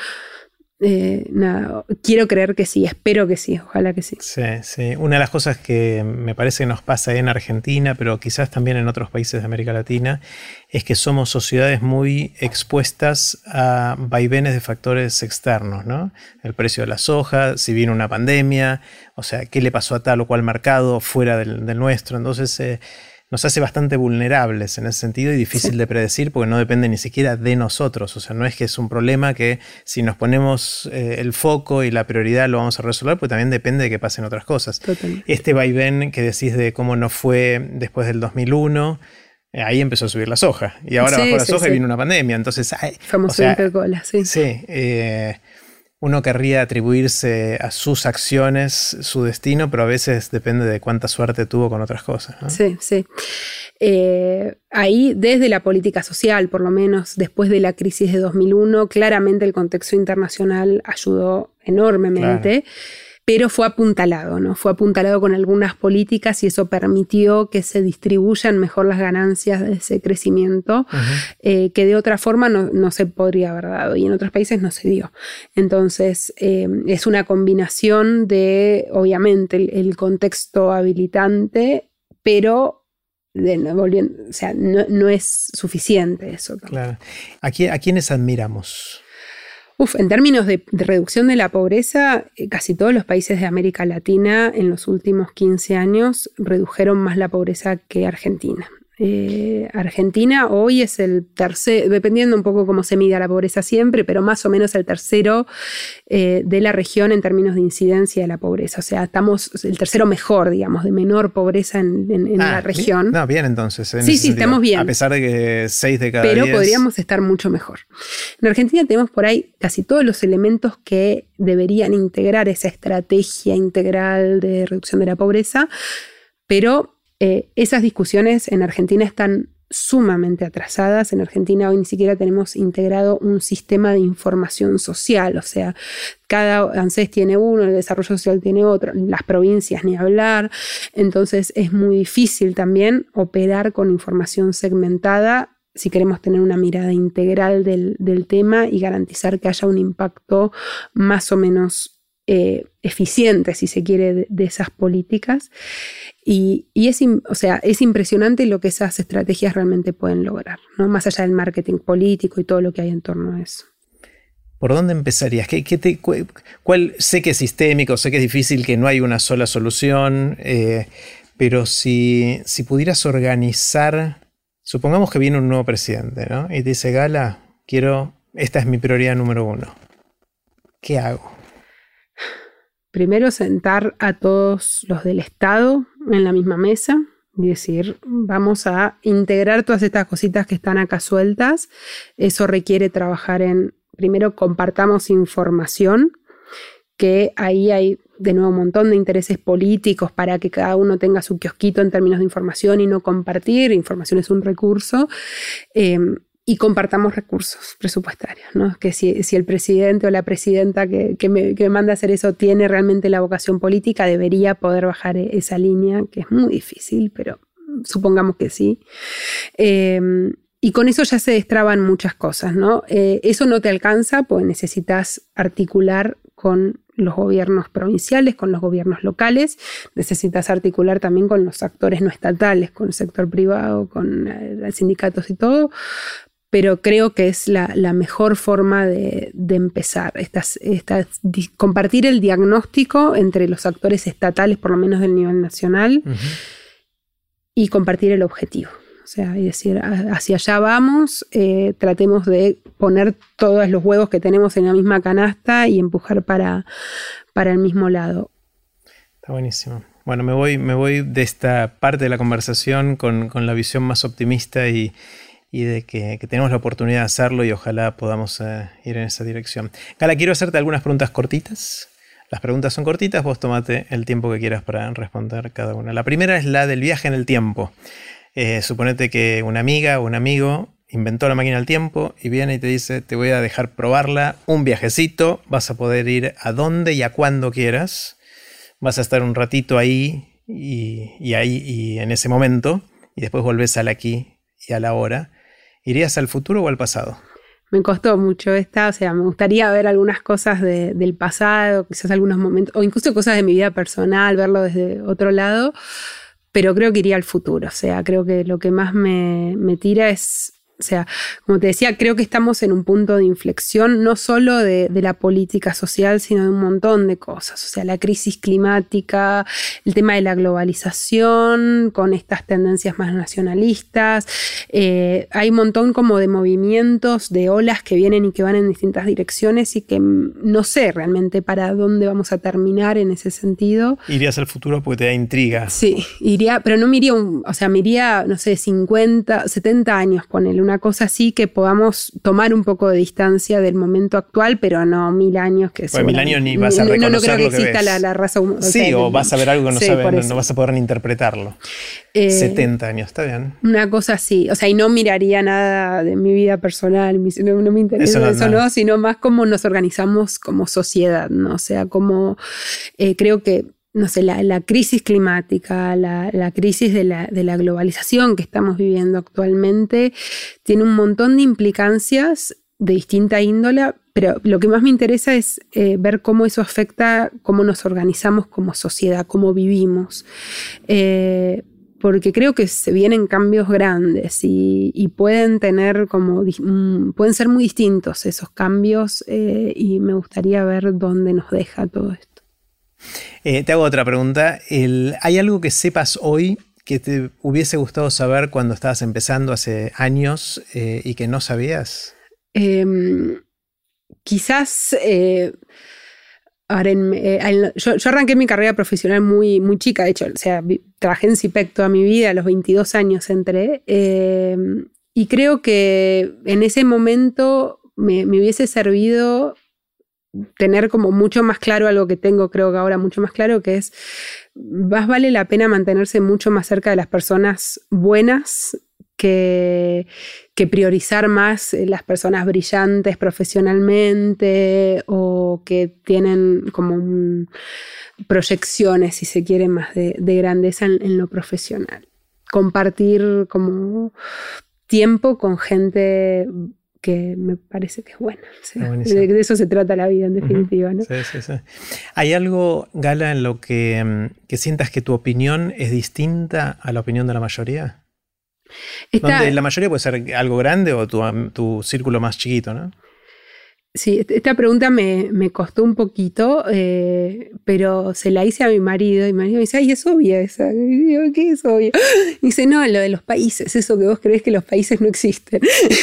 Eh, nada, quiero creer que sí, espero que sí, ojalá que sí. Sí, sí. Una de las cosas que me parece que nos pasa en Argentina, pero quizás también en otros países de América Latina, es que somos sociedades muy expuestas a vaivenes de factores externos, ¿no? El precio de la soja, si viene una pandemia, o sea, qué le pasó a tal o cual mercado fuera del, nuestro. Entonces, eh, nos hace bastante vulnerables en ese sentido y difícil de predecir porque no depende ni siquiera de nosotros. O sea, no es que es un problema que si nos ponemos eh, el foco y la prioridad lo vamos a resolver, pues también depende de que pasen otras cosas. Este vaivén que decís de cómo no fue después del 2001, eh, ahí empezó a subir la soja. Y ahora bajó la soja y vino una pandemia. Entonces, Famoso o cola, sí. Sí. Eh, uno querría atribuirse a sus acciones su destino, pero a veces depende de cuánta suerte tuvo con otras cosas. Sí, sí. Eh, ahí, desde la política social, por lo menos después de la crisis de 2001, claramente el contexto internacional ayudó enormemente pero fue apuntalado, ¿no? Fue apuntalado con algunas políticas y eso permitió que se distribuyan mejor las ganancias de ese crecimiento, eh, que de otra forma no, se podría haber dado y en otros países no se dio. Entonces, eh, es una combinación de, obviamente, el, contexto habilitante, pero volviendo, o sea, no, es suficiente eso. Claro. ¿A, ¿A quiénes admiramos? En términos de, reducción de la pobreza, eh, casi todos los países de América Latina en los últimos 15 años redujeron más la pobreza que Argentina. Eh, Argentina hoy es el tercer, dependiendo un poco cómo se mida la pobreza siempre, pero más o menos el tercero eh, de la región en términos de incidencia de la pobreza. O sea, estamos el tercero mejor, digamos, de menor pobreza en, la ah, región. no, bien entonces. sí, sí, estamos bien. A pesar de que seis de cada Pero podríamos estar mucho mejor. En Argentina tenemos por ahí casi todos los elementos que deberían integrar esa estrategia integral de reducción de la pobreza, pero eh, esas discusiones en Argentina están sumamente atrasadas. En Argentina hoy ni siquiera tenemos integrado un sistema de información social, o sea, cada ANSES tiene uno, el desarrollo social tiene otro, las provincias ni hablar. Entonces es muy difícil también operar con información segmentada si queremos tener una mirada integral del, tema y garantizar que haya un impacto más o menos eh, eficiente, si se quiere, de esas políticas. Y, es, o sea, es impresionante lo que esas estrategias realmente pueden lograr, ¿no? más allá del marketing político y todo lo que hay en torno a eso. ¿Por dónde empezarías? ¿Qué, te, cuál, sé que es sistémico, sé que es difícil, que no hay una sola solución, eh, pero si, si pudieras organizar, supongamos que viene un nuevo presidente, ¿no? Y te dice, Gala, quiero, esta es mi prioridad número uno. ¿Qué hago? Primero sentar a todos los del Estado en la misma mesa y decir, vamos a integrar todas estas cositas que están acá sueltas. Eso requiere trabajar en, primero compartamos información, que ahí hay de nuevo un montón de intereses políticos para que cada uno tenga su kiosquito en términos de información y no compartir. Información es un recurso. Em, y compartamos recursos presupuestarios, ¿no? Que si, el presidente o la presidenta que, me, manda a hacer eso tiene realmente la vocación política, debería poder bajar e, esa línea, que es muy difícil, pero supongamos que sí. Em, y con eso ya se destraban muchas cosas, ¿no? Eh, eso no te alcanza, pues necesitas articular con los gobiernos provinciales, con los gobiernos locales, necesitas articular también con los actores no estatales, con el sector privado, con eh, sindicatos y todo, pero creo que es la, mejor forma de, empezar. compartir el diagnóstico entre los actores estatales, por lo menos del nivel nacional, y compartir el objetivo. O sea, es decir, hacia allá vamos, eh, tratemos de poner todos los huevos que tenemos en la misma canasta y empujar para, para el mismo lado. Está buenísimo. Bueno, me voy, me voy de esta parte de la conversación con, con la visión más optimista y, y de que, tenemos la oportunidad de hacerlo y ojalá podamos eh, ir en esa dirección. Gala, quiero hacerte algunas preguntas cortitas. Las preguntas son cortitas, vos tomate el tiempo que quieras para responder cada una. La primera es la del viaje en el tiempo. Eh, suponete que una amiga o un amigo inventó la máquina del tiempo y viene y te dice, te voy a dejar probarla, un viajecito, vas a poder ir a donde y a cuando quieras, vas a estar un ratito ahí y, y ahí y en ese momento, y después volvés al aquí y a la hora ¿Irías al futuro o al pasado? me costó mucho esta, o sea, me gustaría ver algunas cosas del pasado, quizás algunos momentos, o incluso cosas de mi vida personal, verlo desde otro lado, pero creo que iría al futuro, o sea, creo que lo que más me, me tira es o sea, como te decía, creo que estamos en un punto de inflexión no solo de, la política social, sino de un montón de cosas. O sea, la crisis climática, el tema de la globalización, con estas tendencias más nacionalistas. Eh, hay un montón como de movimientos, de olas que vienen y que van en distintas direcciones y que no sé realmente para dónde vamos a terminar en ese sentido. Irías al futuro porque te da intriga. Sí, iría, pero no me iría, o sea, me iría, no sé, 50, 70 años, ponele una cosa así que podamos tomar un poco de distancia del momento actual, pero no mil años que pues mil años ni vas a reconocer No, no creo que exista La, raza humana. Sí, o, vas a ver algo que no, sabes, no, vas a poder ni interpretarlo. 70 eh, años, está bien. Una cosa así, o sea, y no miraría nada de mi vida personal, no, me interesa eso, no, sino más cómo nos organizamos como sociedad, ¿no? O sea, cómo eh, creo que no sé, la, crisis climática, la, crisis de la, globalización que estamos viviendo actualmente, tiene un montón de implicancias de distinta índole, pero lo que más me interesa es eh, ver cómo eso afecta cómo nos organizamos como sociedad, cómo vivimos. Eh, porque creo que se vienen cambios grandes y, pueden tener como mm, pueden ser muy distintos esos cambios eh, y me gustaría ver dónde nos deja todo esto. Eh, te hago otra pregunta. ¿Hay algo que sepas hoy que te hubiese gustado saber cuando estabas empezando hace años eh, y que no sabías? Em, quizás... Eh, yo, arranqué mi carrera profesional muy, muy chica, de hecho, o sea, trabajé en CIPEC toda mi vida, a los 22 años entré, em, y creo que en ese momento me, me hubiese servido tener como mucho más claro algo que tengo, creo que ahora mucho más claro, que es, más vale la pena mantenerse mucho más cerca de las personas buenas que, priorizar más eh, las personas brillantes profesionalmente o que tienen como proyecciones, si se quiere, más de, grandeza en lo profesional. Compartir como tiempo con gente que me parece que es bueno. de, eso se trata la vida, en definitiva. ¿no? Sí, sí, sí. ¿Hay algo, Gala, en lo que, mm, que, sientas que tu opinión es distinta a la opinión de la mayoría? Donde la mayoría puede ser algo grande o tu, tu círculo más chiquito, ¿no? Sí, esta pregunta me, costó un poquito, eh, pero se la hice a mi marido y mi marido me dice, ay, es obvia esa. Y digo, ¿qué es obvia? Y dice, no, lo de los países, eso que vos crees que los países no existen.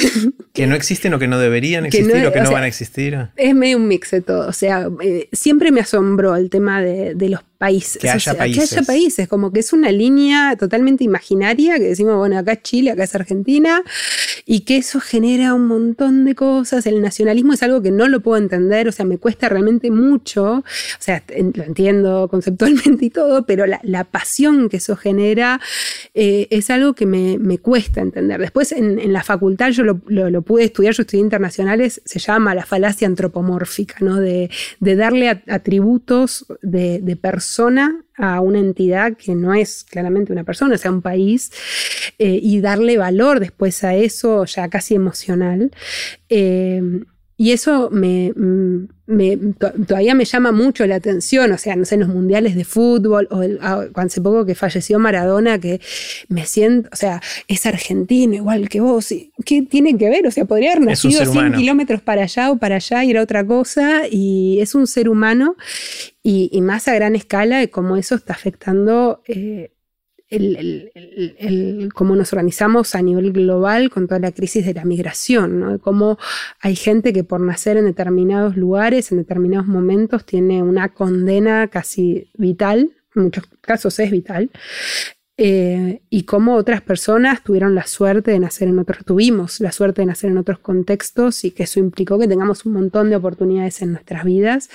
¿Que no existen o que no deberían existir o que no van a existir? Es medio un mix de todo. O sea, eh, siempre me asombró el tema de, de los países. Que haya países. Que haya países, como que es una línea totalmente imaginaria que decimos, bueno, acá es Chile, acá es Argentina, y que eso genera un montón de cosas. El nacionalismo es algo que no lo puedo entender, o sea, me cuesta realmente mucho, o sea, lo entiendo conceptualmente y todo, pero la, pasión que eso genera eh, es algo que me, cuesta entender. Después en, la facultad yo lo, pude estudiar, yo estudié internacionales, se llama la falacia antropomórfica, ¿no? De, darle atributos de, de personas a una entidad que no es claramente una persona, o sea, un país, eh, y darle valor después a eso ya casi emocional. Eh, y eso me, todavía me llama mucho la atención, o sea, no sé, en los mundiales de fútbol, o ah, hace poco que falleció Maradona, que me siento, o sea, es argentino igual que vos, ¿qué tiene que ver? O sea, podría haber nacido 100 kilómetros para allá o para allá y era otra cosa, y es un ser humano, y, más a gran escala de cómo eso está afectando eh, cómo nos organizamos a nivel global con toda la crisis de la migración, cómo hay gente que por nacer en determinados lugares, en determinados momentos, tiene una condena casi vital, en muchos casos es vital, eh, y cómo otras personas tuvieron la suerte de nacer en otros, tuvimos la suerte de nacer en otros contextos y que eso implicó que tengamos un montón de oportunidades en nuestras vidas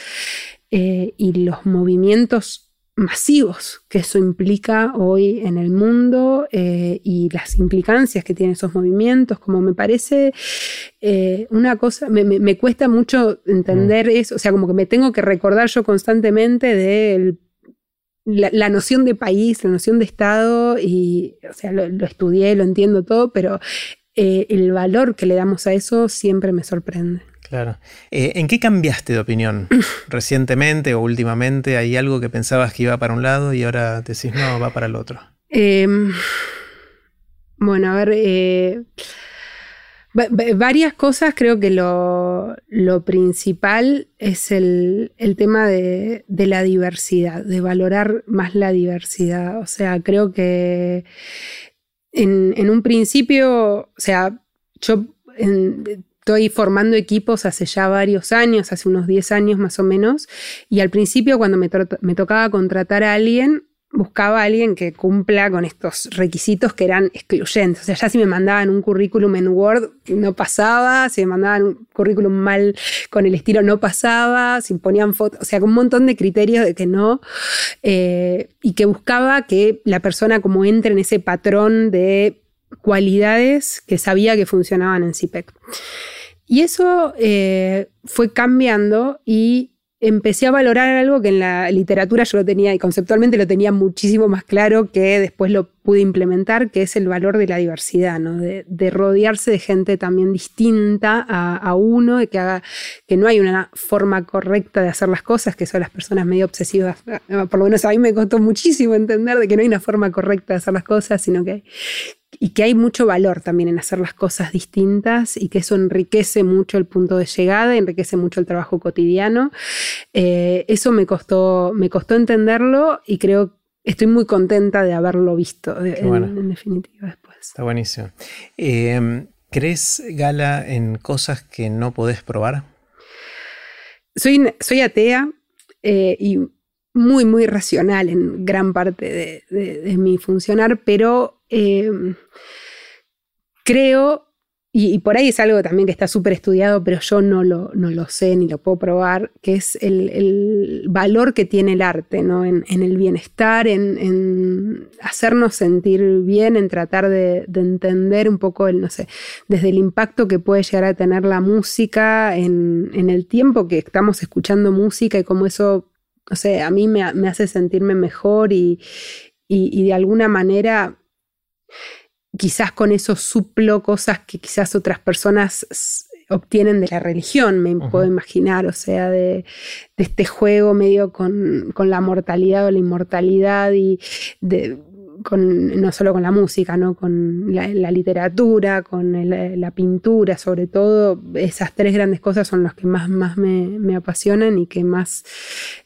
eh, y los movimientos masivos que eso implica hoy en el mundo eh, y las implicancias que tienen esos movimientos, como me parece eh, una cosa, me, cuesta mucho entender mm. eso, o sea, como que me tengo que recordar yo constantemente de la, noción de país, la noción de Estado, y, o sea, lo, estudié, lo entiendo todo, pero eh, el valor que le damos a eso siempre me sorprende. Claro. Eh, ¿En qué cambiaste de opinión recientemente o últimamente? ¿Hay algo que pensabas que iba para un lado y ahora decís no, va para el otro? Em, bueno, a ver, eh, varias cosas, creo que lo, principal es el, tema de, la diversidad, de valorar más la diversidad. O sea, creo que en, en un principio, o sea, yo estoy formando equipos hace ya varios años, hace unos 10 años más o menos, y al principio cuando me, tocaba contratar a alguien, buscaba a alguien que cumpla con estos requisitos que eran excluyentes. O sea, ya si me mandaban un currículum en Word, no pasaba, si me mandaban un currículum mal con el estilo, no pasaba, si ponían fotos, o sea, con un montón de criterios de que no, eh, y que buscaba que la persona como entre en ese patrón de cualidades que sabía que funcionaban en CPEC. Y eso eh, fue cambiando y empecé a valorar algo que en la literatura yo lo tenía y conceptualmente lo tenía muchísimo más claro que después lo pude implementar, que es el valor de la diversidad, ¿no? de, rodearse de gente también distinta a, uno, de que, haga, que no hay una forma correcta de hacer las cosas, que son las personas medio obsesivas. Por lo menos a mí me costó muchísimo entender de que no hay una forma correcta de hacer las cosas, sino que y que hay mucho valor también en hacer las cosas distintas y que eso enriquece mucho el punto de llegada, enriquece mucho el trabajo cotidiano. Eh, eso me costó, me costó entenderlo y creo estoy muy contenta de haberlo visto en, definitiva después. Está buenísimo. Eh, ¿Crees, Gala, en cosas que no podés probar? Soy, soy atea eh, y muy, muy racional en gran parte de, mi funcionar, pero em, creo, y, por ahí es algo también que está súper estudiado, pero yo no lo, no lo, sé ni lo puedo probar, que es el, valor que tiene el arte ¿no? en, el bienestar, en, hacernos sentir bien, en tratar de, entender un poco el, no sé, desde el impacto que puede llegar a tener la música en, en el tiempo que estamos escuchando música y cómo eso o sea, a mí me, hace sentirme mejor y, de alguna manera quizás con eso suplo cosas que quizás otras personas obtienen de la religión, me puedo imaginar, o sea, de, este juego medio con, con, la mortalidad o la inmortalidad y de, no solo con la música, ¿no? con la, literatura, con la pintura, sobre todo, esas tres grandes cosas son las que más, más me, apasionan y que más,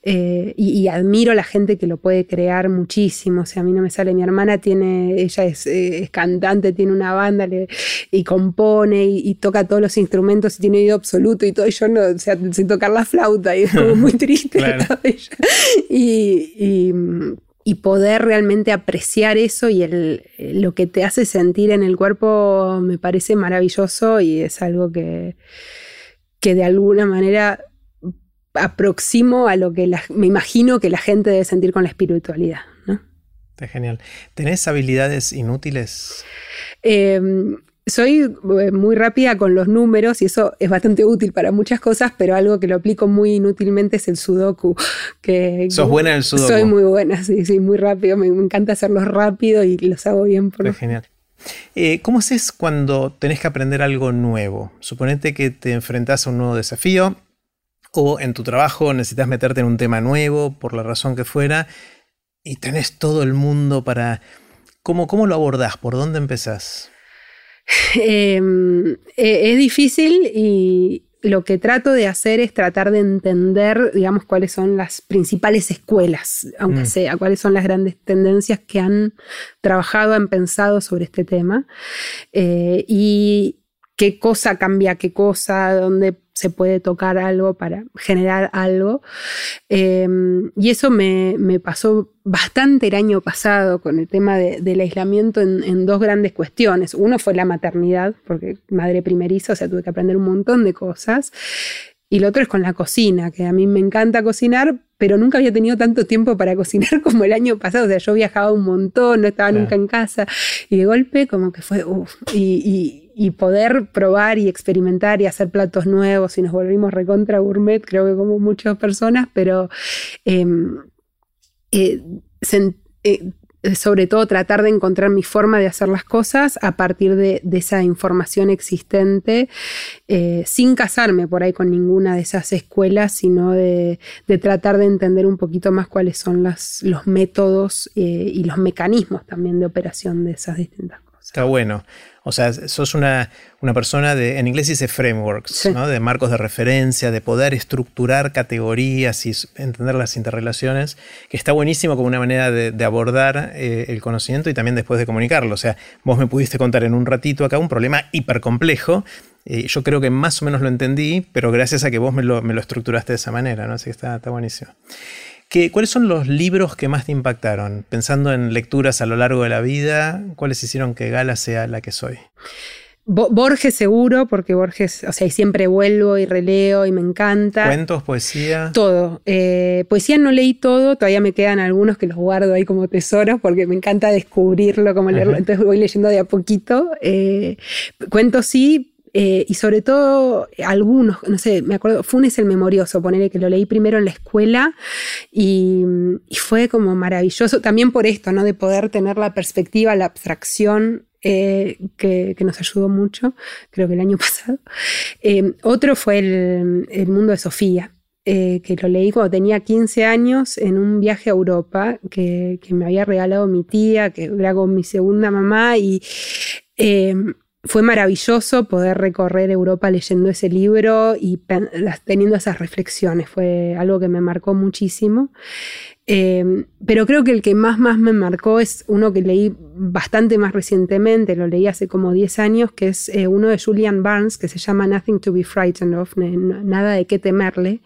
eh, y, admiro a la gente que lo puede crear muchísimo, o sea, a mí no me sale, mi hermana tiene, ella es, eh, cantante, tiene una banda y compone y, toca todos los instrumentos y tiene oído absoluto y todo, y yo no, o sea, sin tocar la flauta y es como muy triste. y y poder realmente apreciar eso y el, lo que te hace sentir en el cuerpo me parece maravilloso y es algo que, que de alguna manera aproximo a lo que me imagino que la gente debe sentir con la espiritualidad. ¿no? Está genial. ¿Tenés habilidades inútiles? Em, soy eh, muy rápida con los números y eso es bastante útil para muchas cosas, pero algo que lo aplico muy inútilmente es el sudoku. Que, ¿Sos buena en el sudoku? Soy muy buena, sí, sí, muy rápido. Me, encanta hacerlos rápido y los hago bien. Por genial. Eh, ¿Cómo haces cuando tenés que aprender algo nuevo? Suponete que te enfrentás a un nuevo desafío o en tu trabajo necesitas meterte en un tema nuevo, por la razón que fuera, y tenés todo el mundo para... ¿Cómo, cómo lo abordás? ¿Por dónde empezás? Em, e, es difícil y lo que trato de hacer es tratar de entender, digamos, cuáles son las principales escuelas, aunque mm. sea, cuáles son las grandes tendencias que han trabajado, han pensado sobre este tema eh, y qué cosa cambia qué cosa, dónde se puede tocar algo para generar algo. Em, y eso me, pasó bastante el año pasado con el tema del aislamiento en, dos grandes cuestiones. Uno fue la maternidad, porque madre primeriza, o sea, tuve que aprender un montón de cosas. Y lo otro es con la cocina, que a mí me encanta cocinar, pero nunca había tenido tanto tiempo para cocinar como el año pasado. O sea, yo viajaba un montón, no estaba nunca en casa. Y de golpe como que fue, uff, y y poder probar y experimentar y hacer platos nuevos y nos volvimos recontra gourmet, creo que como muchas personas, pero em, eh, eh, sobre todo tratar de encontrar mi forma de hacer las cosas a partir de, esa información existente, eh, sin casarme por ahí con ninguna de esas escuelas, sino de, tratar de entender un poquito más cuáles son los métodos y los mecanismos también de operación de esas distintas cosas. Está bueno. O sea, sos una, persona de, en inglés dice frameworks, ¿no? de marcos de referencia, de poder estructurar categorías y entender las interrelaciones, que está buenísimo como una manera de, abordar eh, el conocimiento y también después de comunicarlo. O sea, vos me pudiste contar en un ratito acá un problema hiper complejo. yo creo que más o menos lo entendí, pero gracias a que vos me lo, me lo estructuraste de esa manera, ¿no? Así que está, está buenísimo. ¿Cuáles son los libros que más te impactaron? Pensando en lecturas a lo largo de la vida, ¿cuáles hicieron que Gala sea la que soy? Borges seguro, porque Borges, o sea, siempre vuelvo y releo y me encanta. ¿Cuentos, poesía? Todo. Eh, poesía no leí todo, todavía me quedan algunos que los guardo ahí como tesoros porque me encanta descubrirlo, como leerlo, entonces voy leyendo de a poquito. Eh, cuentos sí, eh, y sobre todo algunos, no sé, me acuerdo, Funes el Memorioso, ponerle que lo leí primero en la escuela y, fue como maravilloso, también por esto, ¿no? De poder tener la perspectiva, la abstracción eh, que, nos ayudó mucho, creo que el año pasado. Eh, otro fue el, mundo de Sofía. que lo leí cuando tenía 15 años en un viaje a Europa que, que me había regalado mi tía, que era con mi segunda mamá y fue maravilloso poder recorrer Europa leyendo ese libro y teniendo esas reflexiones. Fue algo que me marcó muchísimo. Em, pero creo que el que más, más me marcó es uno que leí bastante más recientemente, lo leí hace como 10 años, que es eh, uno de Julian Barnes, que se llama Nothing to be Frightened of, Nada de qué temerle,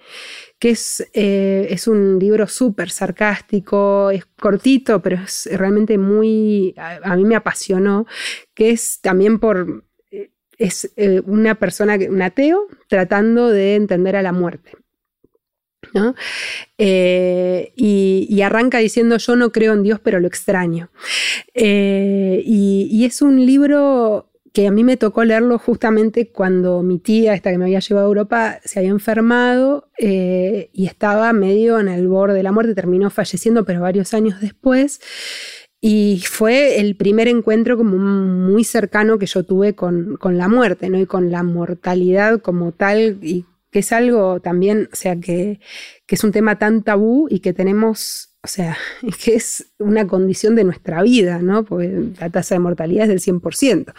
que es, eh, es un libro súper sarcástico, es cortito, pero es realmente muy, a, mí me apasionó, que es también por, eh, es eh, una persona, un ateo, tratando de entender a la muerte. y, arranca diciendo yo no creo en Dios, pero lo extraño. y, es un libro que a mí me tocó leerlo justamente cuando mi tía, esta que me había llevado a Europa, se había enfermado eh, y estaba medio en el borde de la muerte, terminó falleciendo, pero varios años después. Y fue el primer encuentro como muy cercano que yo tuve con, con la muerte, ¿no? Y con la mortalidad como tal, y que es algo también, o sea, que, que es un tema tan tabú y que tenemos o sea, que es una condición de nuestra vida, ¿no? Porque la tasa de mortalidad es del 100%.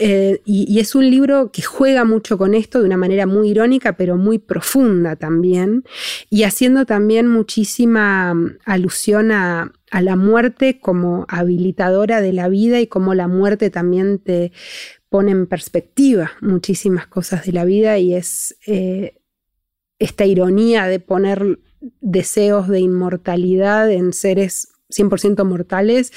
Eh, y, es un libro que juega mucho con esto de una manera muy irónica, pero muy profunda también, y haciendo también muchísima mm, alusión a, la muerte como habilitadora de la vida y como la muerte también te pone en perspectiva muchísimas cosas de la vida y es eh, esta ironía de poner deseos de inmortalidad en seres 100% mortales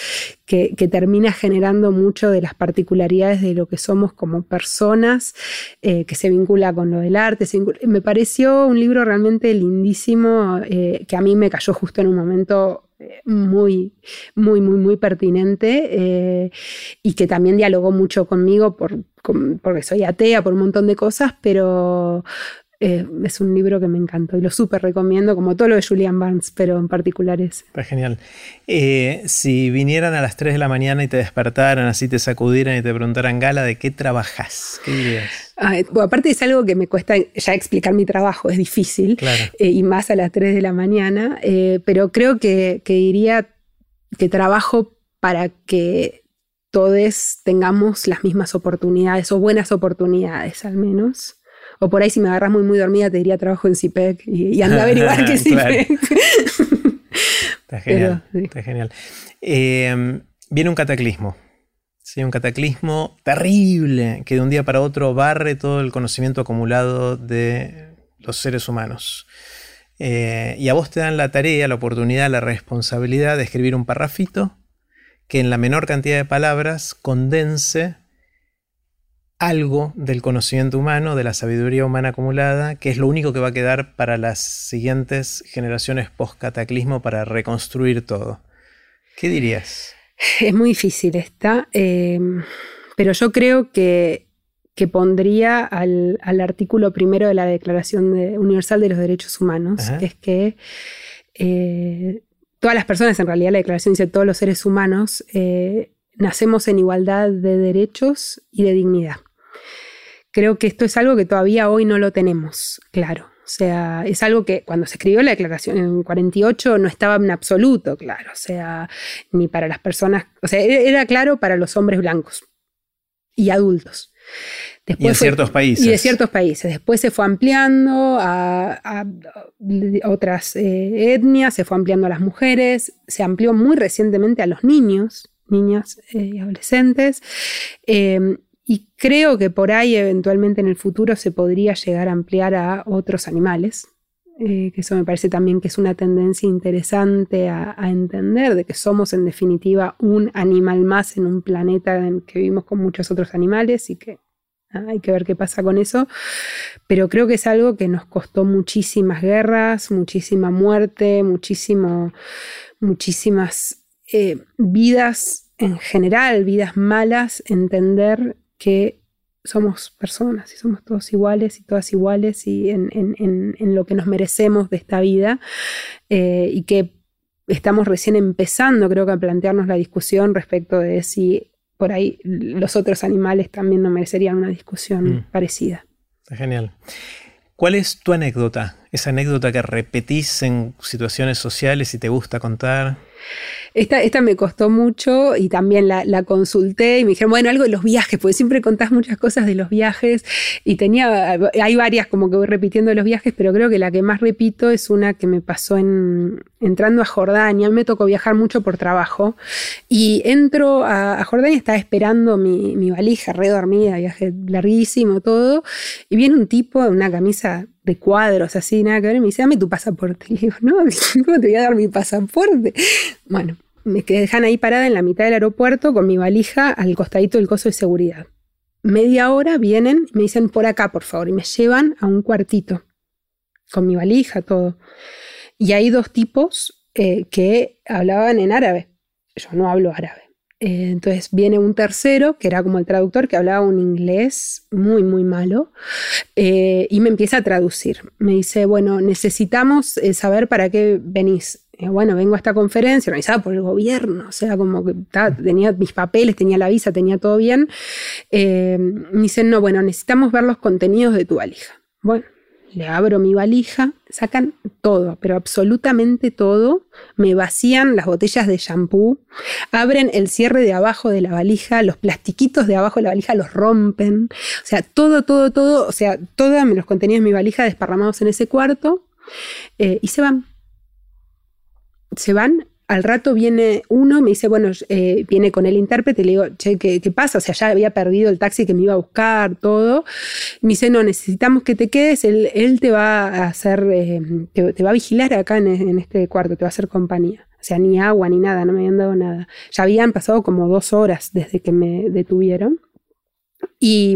que, termina generando mucho de las particularidades de lo que somos como personas, eh, que se vincula con lo del arte. me pareció un libro realmente lindísimo, eh, que a mí me cayó justo en un momento eh, muy, muy, muy, muy pertinente y que también dialogó mucho conmigo por, porque soy atea, por un montón de cosas, pero, eh, es un libro que me encantó y lo súper recomiendo, como todo lo de Julian Barnes, pero en particular es. Está genial. Eh, si vinieran a las 3 de la mañana y te despertaran, así te sacudieran y te preguntaran, Gala, ¿de qué trabajas? ¿Qué dirías? aparte es algo que me cuesta ya explicar mi trabajo, es difícil, eh, y más a las 3 de la mañana, pero creo que, que diría que trabajo para que todos tengamos las mismas oportunidades o buenas oportunidades al menos. O por ahí si me agarras muy muy dormida te diría trabajo en CIPEC y, anda a averiguar qué es CIPEC. está genial. Está genial. Em, viene un cataclismo. Sí, un cataclismo terrible que de un día para otro barre todo el conocimiento acumulado de los seres humanos. Eh, y a vos te dan la tarea, la oportunidad, la responsabilidad de escribir un parrafito que en la menor cantidad de palabras condense algo del conocimiento humano, de la sabiduría humana acumulada, que es lo único que va a quedar para las siguientes generaciones post-cataclismo para reconstruir todo. ¿Qué dirías? Es muy difícil esta, em, pero yo creo que, pondría al, artículo primero de la Declaración Universal de los Derechos Humanos, que es que eh, todas las personas, en realidad la declaración dice todos los seres humanos, eh, nacemos en igualdad de derechos y de dignidad. Creo que esto es algo que todavía hoy no lo tenemos claro. O sea, es algo que cuando se escribió la declaración en 48 no estaba en absoluto claro. O sea, ni para las personas, o sea, era claro para los hombres blancos y adultos. y de ciertos países. Y de ciertos países. Después se fue ampliando a, otras eh, etnias, se fue ampliando a las mujeres, se amplió muy recientemente a los niños, niñas eh, y adolescentes. Eh, y creo que por ahí eventualmente en el futuro se podría llegar a ampliar a otros animales, eh, que eso me parece también que es una tendencia interesante a, entender, de que somos en definitiva un animal más en un planeta en que vivimos con muchos otros animales y que hay que ver qué pasa con eso, pero creo que es algo que nos costó muchísimas guerras, muchísima muerte, muchísimo, muchísimas eh, vidas en general, vidas malas, entender que somos personas y somos todos iguales y todas iguales y en, lo que nos merecemos de esta vida eh, y que estamos recién empezando creo que a plantearnos la discusión respecto de si por ahí los otros animales también no merecerían una discusión mm. parecida. Genial. ¿Cuál es tu anécdota? Esa anécdota que repetís en situaciones sociales y te gusta contar. Esta, esta me costó mucho y también la, consulté y me dijeron, bueno, algo de los viajes, porque siempre contás muchas cosas de los viajes y tenía, hay varias como que voy repitiendo los viajes, pero creo que la que más repito es una que me pasó en, entrando a Jordania. Me tocó viajar mucho por trabajo y entro a, Jordania, estaba esperando mi, mi valija, re dormida, viaje larguísimo, todo, y viene un tipo en una camisa de cuadros, así, nada que ver, y me dice, dame tu pasaporte. Y digo, no, ¿cómo te voy a dar mi pasaporte? Bueno, me dejan ahí parada en la mitad del aeropuerto con mi valija al costadito del coso de seguridad. Media hora vienen y me dicen, por acá, por favor, y me llevan a un cuartito, con mi valija, todo. Y hay dos tipos eh, que hablaban en árabe. Yo no hablo árabe. Eh, entonces viene un tercero, que era como el traductor, que hablaba un inglés muy, muy malo, eh, y me empieza a traducir. Me dice, bueno, necesitamos eh, saber para qué venís. bueno, vengo a esta conferencia organizada por el gobierno, o sea, como que tenía mis papeles, tenía la visa, tenía todo bien. me dicen, no, bueno, necesitamos ver los contenidos de tu valija. Bueno, le abro mi valija, sacan todo, pero absolutamente todo, me vacían las botellas de shampoo, abren el cierre de abajo de la valija, los plastiquitos de abajo de la valija los rompen, o sea, todo, todo, todo, o sea, todos los contenidos de mi valija desparramados en ese cuarto eh, y se van. Se van al rato viene uno, me dice, bueno, eh, viene con el intérprete, le digo, che, ¿qué, pasa? O sea, ya había perdido el taxi que me iba a buscar, todo. Me dice, no, necesitamos que te quedes, él, te va a hacer, eh, te, va a vigilar acá en, en este cuarto, te va a hacer compañía. O sea, ni agua ni nada, no me habían dado nada. Ya habían pasado como dos horas desde que me detuvieron. Y,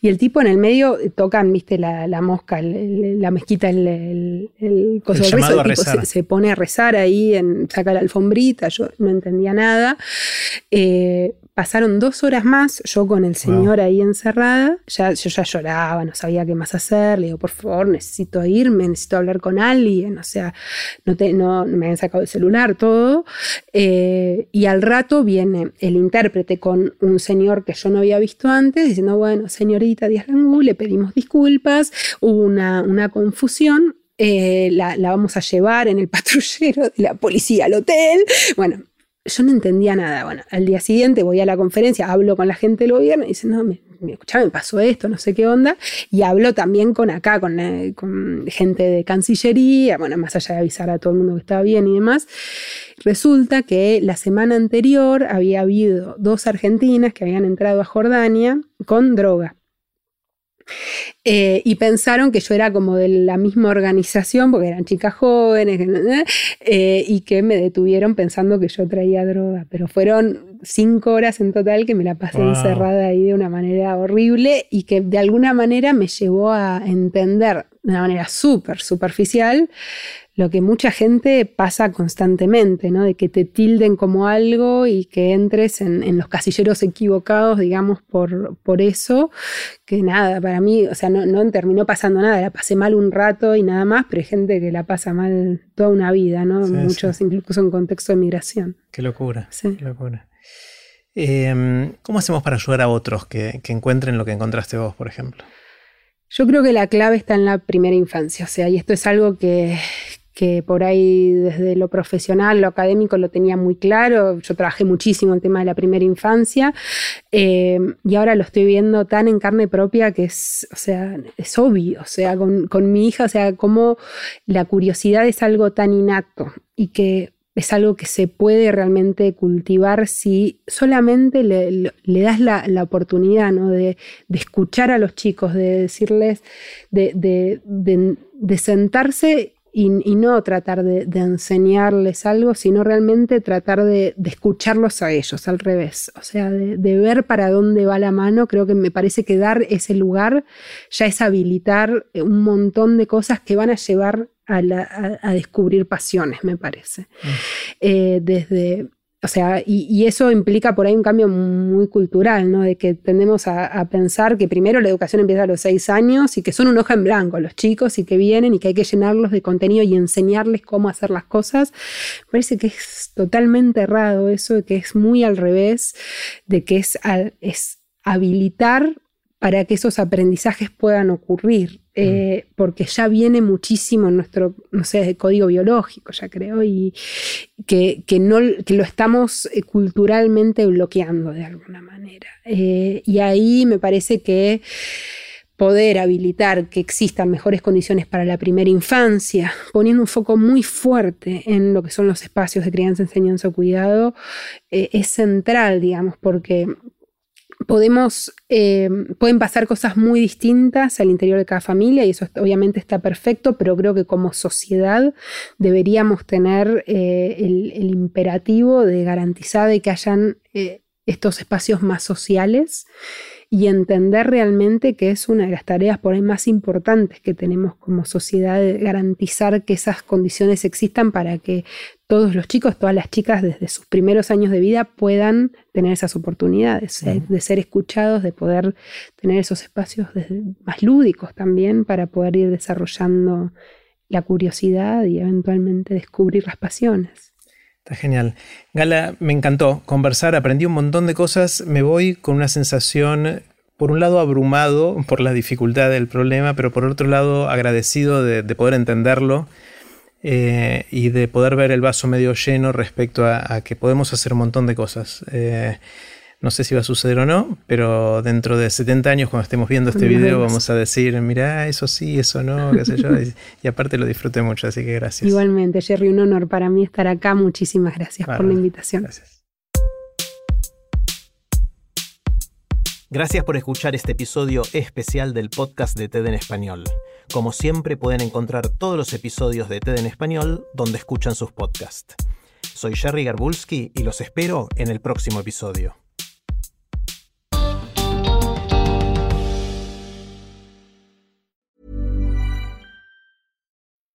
el tipo en el medio tocan, viste, la, mosca, la mezquita, el, el, coso el tipo se, pone a rezar ahí, en, saca la alfombrita, yo no entendía nada. Eh, Pasaron dos horas más, yo con el señor ahí encerrada, ya, yo ya lloraba, no sabía qué más hacer, le digo, por favor, necesito irme, necesito hablar con alguien, o sea, no, te, no, me habían sacado el celular, todo. Eh, y al rato viene el intérprete con un señor que yo no había visto antes, diciendo, bueno, señorita Díaz Langú, le pedimos disculpas, hubo una, una confusión, eh, la, la, vamos a llevar en el patrullero de la policía al hotel. Bueno, yo no entendía nada. Bueno, al día siguiente voy a la conferencia, hablo con la gente del gobierno y dicen, no, me, me, me pasó esto, no sé qué onda. Y hablo también con acá, con, eh, con, gente de Cancillería, bueno, más allá de avisar a todo el mundo que estaba bien y demás. Resulta que la semana anterior había habido dos argentinas que habían entrado a Jordania con droga. Eh, y pensaron que yo era como de la misma organización, porque eran chicas jóvenes, eh, y que me detuvieron pensando que yo traía droga. Pero fueron cinco horas en total que me la pasé encerrada ahí de una manera horrible y que de alguna manera me llevó a entender de una manera súper superficial lo que mucha gente pasa constantemente, ¿no? De que te tilden como algo y que entres en, los casilleros equivocados, digamos, por, por, eso, que nada, para mí, o sea, no, no, terminó pasando nada, la pasé mal un rato y nada más, pero hay gente que la pasa mal toda una vida, ¿no? Muchos incluso en contexto de migración. Qué locura, qué locura. Em, ¿Cómo hacemos para ayudar a otros que, que encuentren lo que encontraste vos, por ejemplo? Yo creo que la clave está en la primera infancia, o sea, y esto es algo que, que por ahí desde lo profesional, lo académico lo tenía muy claro. Yo trabajé muchísimo el tema de la primera infancia eh, y ahora lo estoy viendo tan en carne propia que es, o sea, es obvio, o sea, con, mi hija, o sea, como la curiosidad es algo tan innato y que es algo que se puede realmente cultivar si solamente le, das la, oportunidad ¿no? de, escuchar a los chicos, de decirles, de, de sentarse y, no tratar de, enseñarles algo, sino realmente tratar de, escucharlos a ellos, al revés. O sea, de, ver para dónde va la mano, creo que me parece que dar ese lugar ya es habilitar un montón de cosas que van a llevar a, descubrir pasiones, me parece. Mm. Eh, desde o sea, y, eso implica por ahí un cambio muy cultural, ¿no? De que tendemos a, pensar que primero la educación empieza a los seis años y que son un hoja en blanco los chicos y que vienen y que hay que llenarlos de contenido y enseñarles cómo hacer las cosas. parece que es totalmente errado eso, de que es muy al revés, de que es, es habilitar para que esos aprendizajes puedan ocurrir, eh, mm. porque ya viene muchísimo en nuestro, no sé, código biológico, ya creo, y que, no, lo estamos eh, culturalmente bloqueando de alguna manera. Eh, y ahí me parece que poder habilitar que existan mejores condiciones para la primera infancia, poniendo un foco muy fuerte en lo que son los espacios de crianza, enseñanza o cuidado, es central, digamos, porque podemos, eh, pueden pasar cosas muy distintas al interior de cada familia y eso obviamente está perfecto, pero creo que como sociedad deberíamos tener eh, el, imperativo de garantizar de que hayan eh, estos espacios más sociales y entender realmente que es una de las tareas por ahí más importantes que tenemos como sociedad, garantizar que esas condiciones existan para que todos los chicos, todas las chicas desde sus primeros años de vida puedan tener esas oportunidades de ser escuchados, de poder tener esos espacios más lúdicos también para poder ir desarrollando la curiosidad y eventualmente descubrir las pasiones. Está genial. Gala, me encantó conversar, aprendí un montón de cosas, me voy con una sensación, por un lado abrumado por la dificultad del problema, pero por otro lado agradecido de, poder entenderlo eh, y de poder ver el vaso medio lleno respecto a, que podemos hacer un montón de cosas. Eh, no sé si va a suceder o no, pero dentro de 70 años cuando estemos viendo este video vamos a decir, mira, eso sí, eso no, qué sé yo. Y, aparte lo disfruté mucho, así que gracias. Igualmente, Jerry, un honor para mí estar acá. Muchísimas gracias por la invitación. Gracias. Gracias por escuchar este episodio especial del podcast de TED en Español. Como siempre pueden encontrar todos los episodios de TED en Español donde escuchan sus podcasts. Soy Jerry Garbulski y los espero en el próximo episodio.